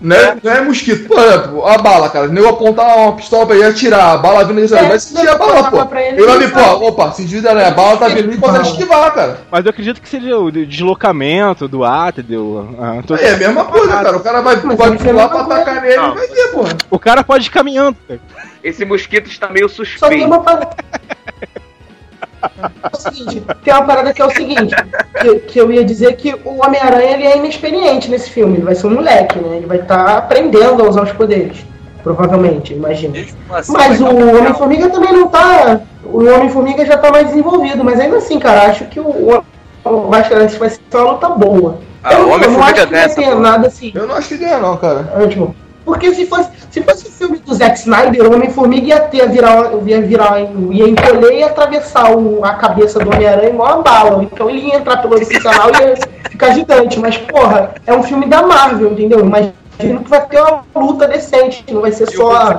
Não é, não é mosquito. Por exemplo, a bala, cara. O nego apontar uma pistola pra ele e atirar. A bala vindo, ele É, vai sentir a bala, pô. ele, vai ver, pô, opa, sentido de aranha. A bala tá vindo e consegue esquivar, cara. Mas eu acredito que seria o de- deslocamento do ar, entendeu? Ah, tô- Aí é a mesma coisa, cara. O cara vai, vai é pular pra atacar nele e vai ver, porra. O cara pode ir caminhando, cara. Esse mosquito está meio Só tem suspeito. uma parada. É o seguinte, tem uma parada que é o seguinte, que, que eu ia dizer que o Homem-Aranha ele é inexperiente nesse filme, ele vai ser um moleque, né? Ele vai estar aprendendo a usar os poderes, provavelmente, imagino. assim, Mas o Homem-Formiga também não tá. O Homem-Formiga já tá mais desenvolvido, mas ainda assim, cara, acho que o. o eu acho que vai ser uma luta boa. Ah, eu, o Homem-Formiga acho que vai ganha assim. Eu não acho que ganha, não, cara. Ótimo. Porque se fosse, se fosse o filme do Zack Snyder, o Homem-Formiga ia ter, virar, ia virar, ia encolher e atravessar o- a cabeça do Homem-Aranha igual uma bala. Então ele ia entrar pelo original e ia ficar gigante. Mas, porra, é um filme da Marvel, entendeu? Imagino que vai ter uma luta decente, não vai ser E só a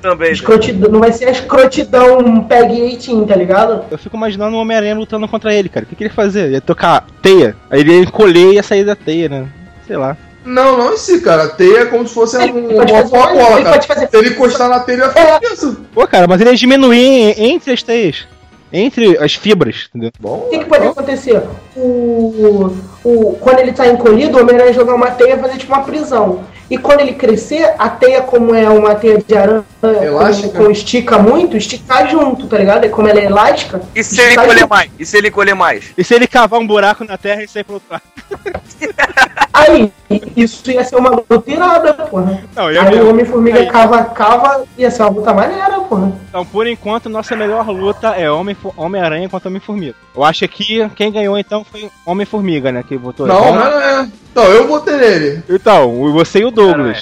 também. né? escrotidão, não vai ser a escrotidão Peg 18, tá ligado? Eu fico imaginando o Homem-Aranha lutando contra ele, cara. O que, que ele ia fazer? Ia tocar teia. Aí ele ia encolher e ia sair da teia, né? Sei lá. Não, não em si, cara. Teia é como se fosse Ele um, uma fazer- ele cara. pode fazer- Se ele encostar na telha, É. é isso. Pô, cara, mas ele ia diminuir em- entre as teias. Entre as fibras, entendeu? Bom, O que, que pode acontecer? O, o, quando ele tá encolhido, o Homem-Aranha jogar uma teia e fazer tipo uma prisão. E quando ele crescer, a teia, como é uma teia de aranha, Elástica. com, com estica muito, esticar junto, tá ligado? E como ela é elástica. E se ele colher junto. mais? E se ele colher mais? E se ele cavar um buraco na terra e sair pro outro lado? *laughs* Aí, isso ia ser uma luta irada, porra. Não, ia Aí mesmo. o Homem-Formiga cava, cava, ia ser uma luta maneira, porra. Então, por enquanto, nossa melhor luta é Homem- Homem-Aranha contra Homem-Formiga. Eu acho que quem ganhou então foi Homem-Formiga, né? Que votou Não, Então, não é. Então, eu votei nele. Então, você e o Douglas.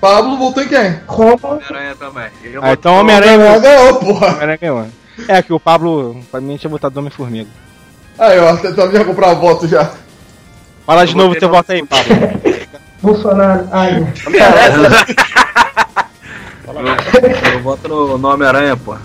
Pablo votou em quem? Como Homem-Aranha também. Eu Ah, então Homem-Aranha Ah, ganhou, porra. Homem-Aranha ganhou. É, que o Pablo, pra mim, tinha votado Homem-Formiga. Aí, ó, tentando já comprar voto já. Fala de novo teu voto aí, Pablo. *laughs* Bolsonaro. Ai, Eu voto no, no Homem-Aranha, pô.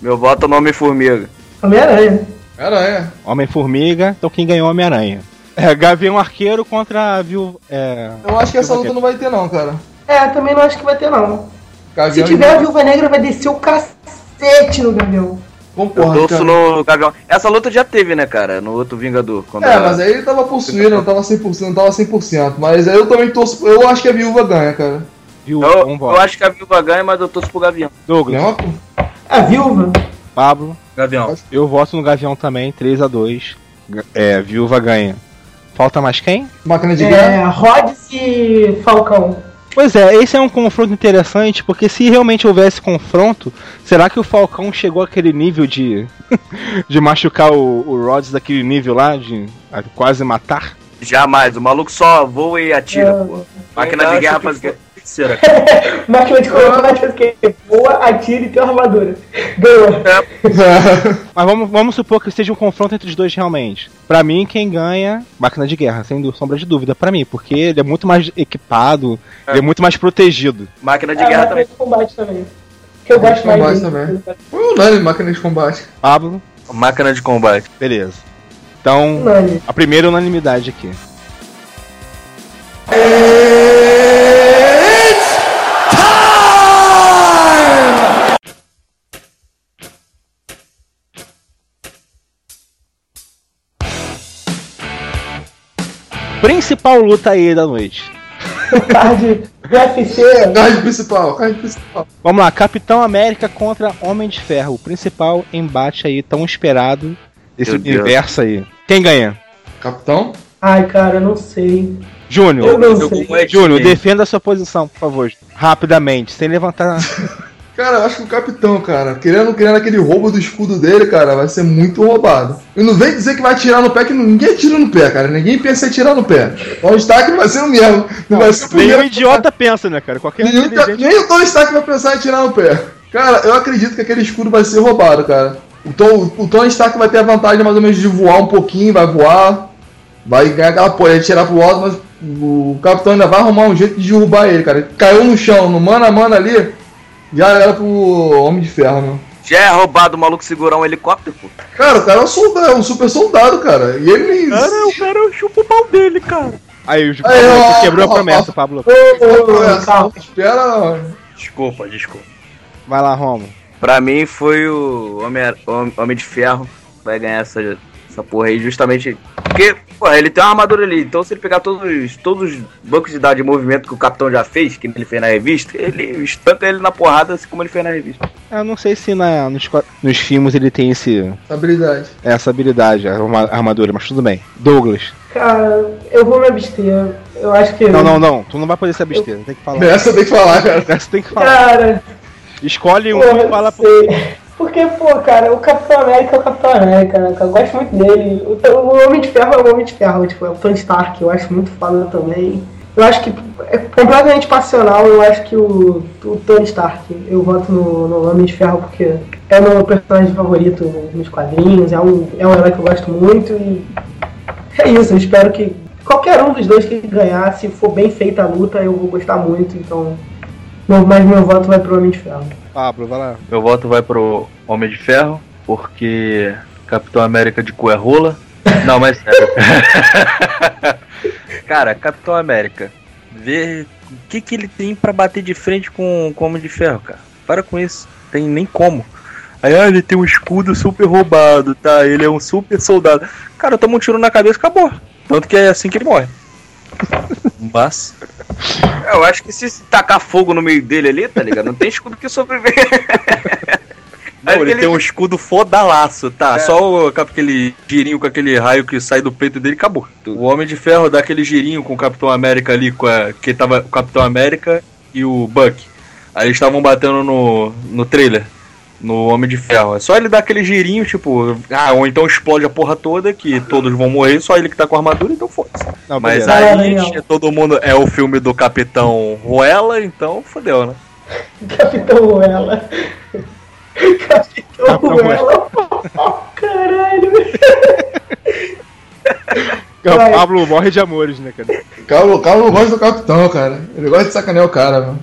Meu voto é no Homem-Formiga. Homem-Aranha. Aranha. Homem-Formiga, então quem ganhou é Homem-Aranha. É, Gavião Arqueiro contra a Viu... É... Eu acho que essa luta não vai ter, não, cara. É, também não acho que vai ter, não. Se Gavião tiver a Viúva Negra, vai descer o cacete no Gavião. Eu Concordo, cara. no Gavião. Essa luta já teve, né, cara? No outro Vingador. Quando É, ela- mas aí ele tava possuído, não tava 100%, não tava 100%. Mas aí eu também torço. Eu acho que a viúva ganha, cara. Viu? Eu, eu acho que a Viúva ganha, mas eu torço pro Gavião. Douglas, Não, pô. A Viúva. Pablo, Gavião. eu voto no Gavião também, 3x2. É, Viúva ganha. Falta mais quem? Máquina de guerra. É, Rhodes e Falcão. Pois é, esse é um confronto interessante, porque se realmente houvesse confronto, será que o Falcão chegou àquele nível de. *laughs* de machucar o, o Rhodes daquele nível lá, de quase matar? Jamais. O maluco só voa e atira, pô. Máquina de guerra que faz o Será? *laughs* Máquina de combate faz o quê? Boa, atira e tem uma armadura. Ganhou. *laughs* Mas vamos, vamos supor que seja um confronto entre os dois realmente. Pra mim, quem ganha, máquina de guerra, sem sombra de dúvida. Pra mim, porque ele é muito mais equipado, ele é muito mais protegido. Máquina de É, guerra máquina também. de combate também. Que eu Máquina gosto de mais também. Foi unânime máquina de combate. Pablo, Máquina de combate. beleza. Então, Unânime. a primeira unanimidade aqui. Principal luta aí da noite. *laughs* Card UFC. Card principal, card principal. Vamos lá, Capitão América contra Homem de Ferro. O principal embate aí tão esperado desse Meu Deus. universo aí. Quem ganha? Capitão? Ai, cara, eu não sei. Júnior. Eu não Eu sei. é Júnior, defenda a sua posição, por favor. Rapidamente, sem levantar. *laughs* Cara, eu acho que o capitão, cara, querendo querendo aquele roubo do escudo dele, cara, vai ser muito roubado. E não vem dizer que vai atirar no pé, que ninguém atira no pé, cara. Ninguém pensa em atirar no pé. O Stark vai ser o mesmo. Não, vai ser o Nenhum primeiro. idiota pensa, né, cara? Qualquer inteligente. nem o Tony Stark vai pensar em atirar no pé. Cara, eu acredito que aquele escudo vai ser roubado, cara. O, Tom, o Tony Stark vai ter a vantagem mais ou menos de voar um pouquinho, vai voar, vai ganhar aquela porra, tirar pro alto, mas o capitão ainda vai arrumar um jeito de derrubar ele, cara. Caiu no chão, no mano a mano ali, já era pro Homem de Ferro, meu. Já é roubado o maluco segurar um helicóptero, pô. Cara, o cara é um soldado, é um super soldado, cara. E ele. Cara, o cara chupa o pau dele, cara. Aí, o Aí, ó, quebrou ó, a promessa, ó. Pablo. Ô, ô, calma. Espera. Desculpa, desculpa. Vai lá, Romo. Pra mim foi o Homem, Homem, Homem de Ferro. Vai ganhar essa, essa porra aí justamente. Porque, porra, ele tem uma armadura ali. Então se ele pegar todos, todos os bancos de dados de movimento que o capitão já fez, que ele fez na revista, ele estanca ele na porrada assim como ele fez na revista. Eu não sei se na, nos, nos filmes ele tem esse, Habilidade. essa habilidade, a arma- armadura, mas tudo bem. Douglas. Cara, eu vou me abster. Eu acho que. Não, não, não. Tu não vai poder se abster. Tem que falar. Essa tem que falar, cara. Essa tem que falar. Cara, Escolhe um e fala pro. Porque, pô, cara, o Capitão América é o Capitão América, né? Eu gosto muito dele. O, o Homem de Ferro é o Homem de Ferro, tipo, é o Tony Stark, eu acho muito foda também. Eu acho que é completamente passional, eu acho que o, o Tony Stark, eu voto no, no Homem de Ferro porque é o meu personagem favorito nos quadrinhos, é um, é um herói que eu gosto muito e é isso, eu espero que qualquer um dos dois que ganhar, se for bem feita a luta, eu vou gostar muito, então. Mas meu voto vai pro Homem de Ferro. Pablo, vai lá. Meu voto vai pro Homem de Ferro, porque Capitão América de cu é rola. Não, mas sério. *laughs* Cara, Capitão América, vê o que, que ele tem pra bater de frente com com o Homem de Ferro, cara. Para com isso, tem nem como. Aí, ah, ele tem um escudo super roubado, tá? Ele é um super soldado. Cara, toma um tiro na cabeça e acabou. Tanto que é assim que ele morre. Mas. Eu acho que se tacar fogo no meio dele ali, tá ligado? Não tem escudo que sobreviver. Não, ele, ele- tem um escudo fodalaço, tá? É. Só o, aquele girinho com aquele raio que sai do peito dele acabou. O Homem de Ferro dá aquele girinho com o Capitão América ali, com a, que tava o Capitão América e o Buck. Aí eles estavam batendo no, no trailer, no Homem de Ferro. É só ele dar aquele girinho, tipo, ah, ou então explode a porra toda, que todos vão morrer, só ele que tá com a armadura, então foda-se. Mas aí legal. todo mundo é o filme do Capitão Ruela, então fodeu, né? *laughs* Capitão Ruela. Capitão Capitão Ruela. *laughs* Caralho. O vai. Pablo morre de amores, né, cara? Carlos não gosta do capitão, cara. Ele gosta de sacanear o cara, mano.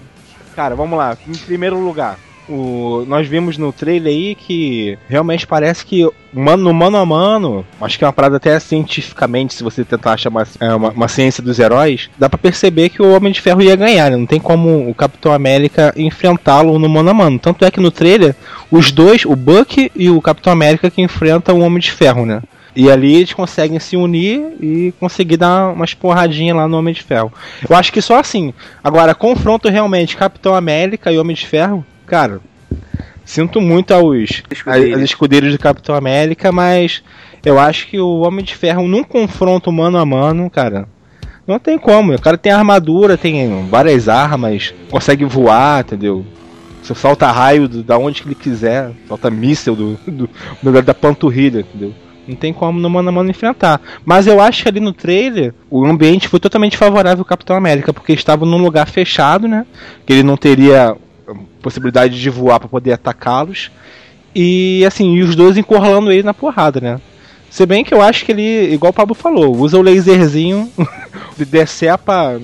Cara, vamos lá. Em primeiro lugar, o, nós vimos no trailer aí que realmente parece que mano, no mano a mano, acho que é uma parada até cientificamente, se você tentar achar uma, é, uma, uma ciência dos heróis, dá pra perceber que o Homem de Ferro ia ganhar, né? Não tem como o Capitão América enfrentá-lo no mano a mano. Tanto é que no trailer, os dois, o Buck e o Capitão América, que enfrentam o Homem de Ferro, né? E ali eles conseguem se unir e conseguir dar umas porradinhas lá no Homem de Ferro. Eu acho que só assim. Agora, confronto realmente Capitão América e Homem de Ferro, cara. Sinto muito aos Escudeiros. as escudeiros do Capitão América, mas eu acho que o Homem de Ferro num confronto mano a mano, cara, não tem como. O cara tem armadura, tem várias armas, consegue voar, entendeu? Você solta raio do- da onde que ele quiser, solta míssel do, do, do lugar da panturrilha, entendeu? Não tem como no mano a mano enfrentar. Mas eu acho que ali no trailer o ambiente foi totalmente favorável ao Capitão América, porque estava num lugar fechado, né? Que ele não teria possibilidade de voar para poder atacá-los. E assim, e os dois encurralando ele na porrada, né? Se bem que eu acho que ele, igual o Pablo falou, usa o laserzinho *laughs* de decepa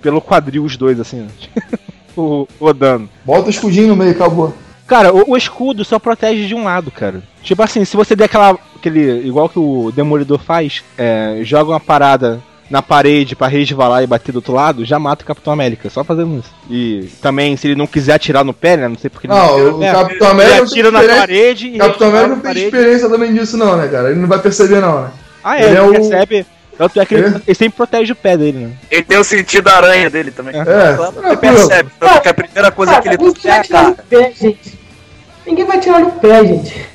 pelo quadril os dois, assim, *laughs* o, o dano. Bota o escudinho no meio, acabou. Cara, o, o escudo só protege de um lado, cara. Tipo assim, se você der aquela. aquele. igual que o Demolidor faz, é, joga uma parada na parede pra resvalar e bater do outro lado, já mata o Capitão América, só fazendo isso. E também, se ele não quiser atirar no pé, né? Não sei porque ele Não, o pé, Capitão ele América não atira na parede e Capitão América não tem parede. experiência também disso, não, né, cara? Ele não vai perceber, não, né? Ah, é, Ele ele, é o- recebe. Tanto é que ele, É? ele sempre protege o pé dele, né? Ele tem o sentido da aranha dele também. É, Você tranquilo. percebe, tanto que a primeira coisa que ele ninguém é vai tirar cara. no pé, gente. Ninguém vai tirar no pé, gente.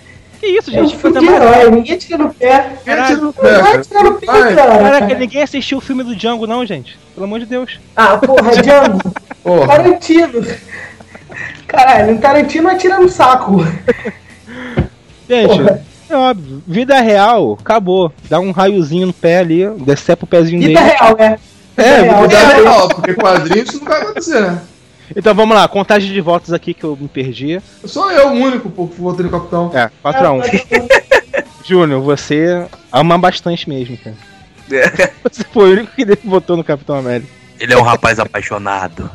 Que isso, É um gente? filme de herói, ninguém tira no pé. Quem tira no Não pé, vai tirar no pé, cara. Caraca, ninguém assistiu o filme do Django, não, gente. Pelo amor de Deus. Ah, porra, *laughs* Django. Porra. Tarantino. Caralho, um Tarantino atira no saco. Gente, Porra. é óbvio. Vida real, acabou. Dá um raiozinho no pé ali, decepa o pezinho Vida dele. real, é. É, real. vida É real. real, porque quadrinho isso não vai acontecer, né? Então vamos lá, contagem de votos aqui que eu me perdi. Só eu, o único, pô, que votei no capitão. É, 4x1. *laughs* Júnior, você ama bastante mesmo, cara. Você foi o único que votou no Capitão América. Ele é um rapaz apaixonado.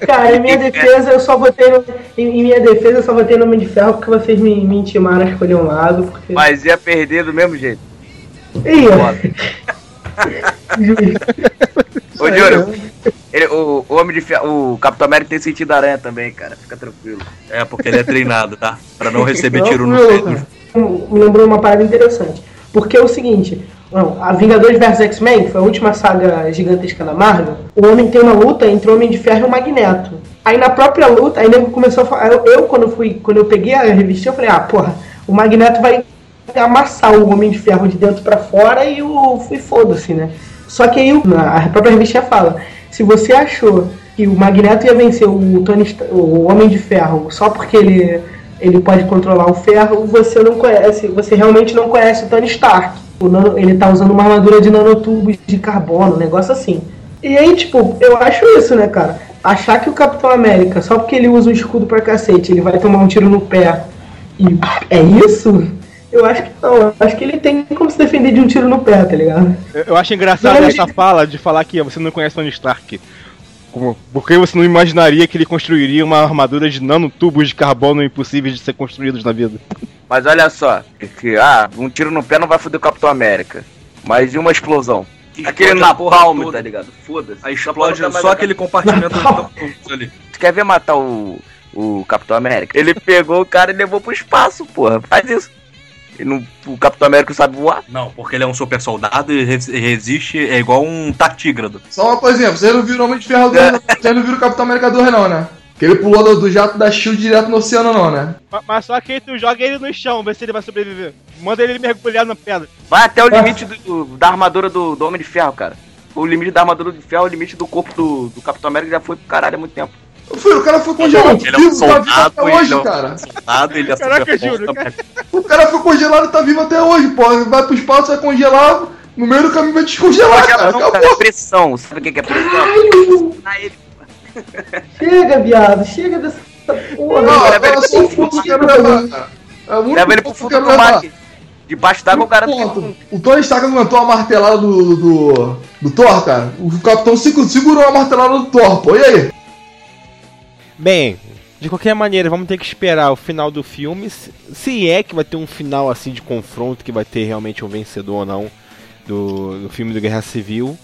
Cara, em minha defesa, eu só votei no. Em, em minha defesa, eu só votei no Homem de Ferro porque vocês me, me intimaram a escolher um lado. Porque... Mas ia perder do mesmo jeito. Ó. *laughs* Ô, Júnior, ele- o, o Homem de Ferro, o Capitão América tem sentido aranha também, cara. Fica tranquilo. É, porque ele é treinado, tá? Pra não receber tiro no peito. me lembrou uma parada interessante. Porque é o seguinte, não, a Vingadores vs X-Men, que foi a última saga gigantesca da Marvel, o homem tem uma luta entre o Homem de Ferro e o Magneto. Aí na própria luta, aí nego começou a falar. Eu, eu, quando fui, quando eu peguei a revista, eu falei, ah, porra, o Magneto vai amassar o Homem de Ferro de dentro pra fora e o. E foda-se, né? Só que aí a própria revista fala, se você achou que o Magneto ia vencer o Tony o Homem de Ferro só porque ele ele pode controlar o ferro, você não conhece, você realmente não conhece o Tony Stark. O nano- ele tá usando uma armadura de nanotubos de carbono, um negócio assim. E aí, tipo, eu acho isso, né, cara? Achar que o Capitão América, só porque ele usa um escudo pra cacete, ele vai tomar um tiro no pé e é isso? Eu acho que não. Eu acho que ele tem como se defender de um tiro no pé, tá ligado? Eu, eu acho engraçado Não, essa fala de falar que você não conhece Tony Stark. Como, porque você não imaginaria que ele construiria uma armadura de nanotubos de carbono impossíveis de ser construídos na vida. Mas olha só, que, ah, um tiro no pé não vai foder o Capitão América. Mas e uma explosão? Aquele na porra palma, tá ligado? Foda-se. Aí explode só aquele compartimento do ali. Tu quer ver matar o, o Capitão América? Ele pegou o cara e levou pro espaço, porra. Faz isso. Não- o Capitão América sabe voar? Não, porque ele é um super soldado e res- resiste, é igual um tartígrado. Só uma por exemplo, você não viu o Homem de Ferro 2, não. Você não viu o Capitão América 2, não, né? Que ele pulou do, do jato da Shield direto no oceano, não, né? Ma- Mas só que aí tu joga ele no chão, vê se ele vai sobreviver. Manda ele mergulhar na pedra. Vai até o limite do- da armadura do, do Homem de Ferro, cara. O limite da armadura de ferro, o limite do corpo do, do Capitão América já foi pro caralho há muito tempo. Filho, o cara foi congelado Ele é um vivo, tá vivo soldado, até ele hoje, é um cara. soldado, ele é Caraca, forte cara. O cara foi congelado e tá vivo até hoje, pô. Vai pro espaço, vai congelar, no meio do caminho vai descongelar, cara. Não, cara, Acabou. é pressão. Sabe o que é pressão? Ah, ele- Chega, viado, chega dessa porra. Não, Leva agora ele só o fundo que levar, cara. É Leva ele pro fundo do mar. Debaixo d'água o cara tem Ponto. O Tony Stark aguentou a martelada do, do, do Thor, cara. O Capitão segurou a martelada do Thor, pô. E aí? Bem, de qualquer maneira, vamos ter que esperar o final do filme. se- é que vai ter um final assim de confronto, que vai ter realmente um vencedor ou não do, do filme do Guerra Civil.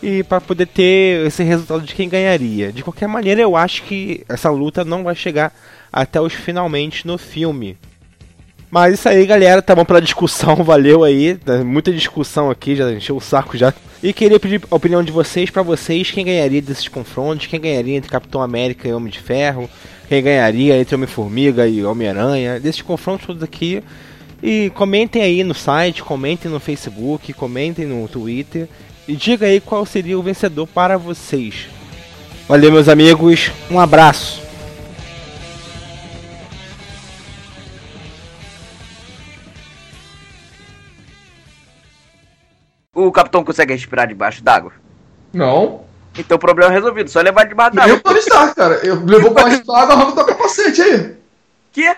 E para poder ter esse resultado de quem ganharia. De qualquer maneira, eu acho que essa luta não vai chegar até os finalmente no filme. Mas isso aí, galera, tá bom pela discussão, *laughs* valeu aí. tá Muita discussão aqui, já encheu o saco já. E queria pedir a opinião de vocês pra vocês, quem ganharia desses confrontos, quem ganharia entre Capitão América e Homem de Ferro, quem ganharia entre Homem-Formiga e Homem-Aranha, desses confrontos todos aqui. E comentem aí no site, comentem no Facebook, comentem no Twitter e diga aí qual seria o vencedor para vocês. Valeu, meus amigos, um abraço. O capitão consegue respirar debaixo d'água? Não. Então o problema é resolvido, só levar debaixo Nem o d'água. Tony Stark, cara. Eu levou pra água, arranca o teu capacete aí. Que?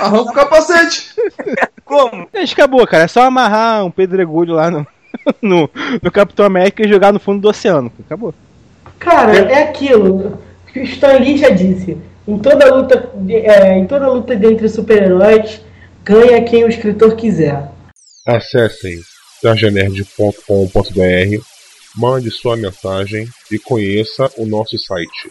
Arranca o capacete. *laughs* Como? Acabou, cara. É só amarrar um pedregulho lá no, *laughs* no, no Capitão América e jogar no fundo do oceano. Acabou. Cara, é aquilo. que O Stan Lee já disse. Em toda luta, de- é, em toda luta dentre super-heróis, ganha quem o escritor quiser. Acessem tarjanerd.com.br, mande sua mensagem e conheça o nosso site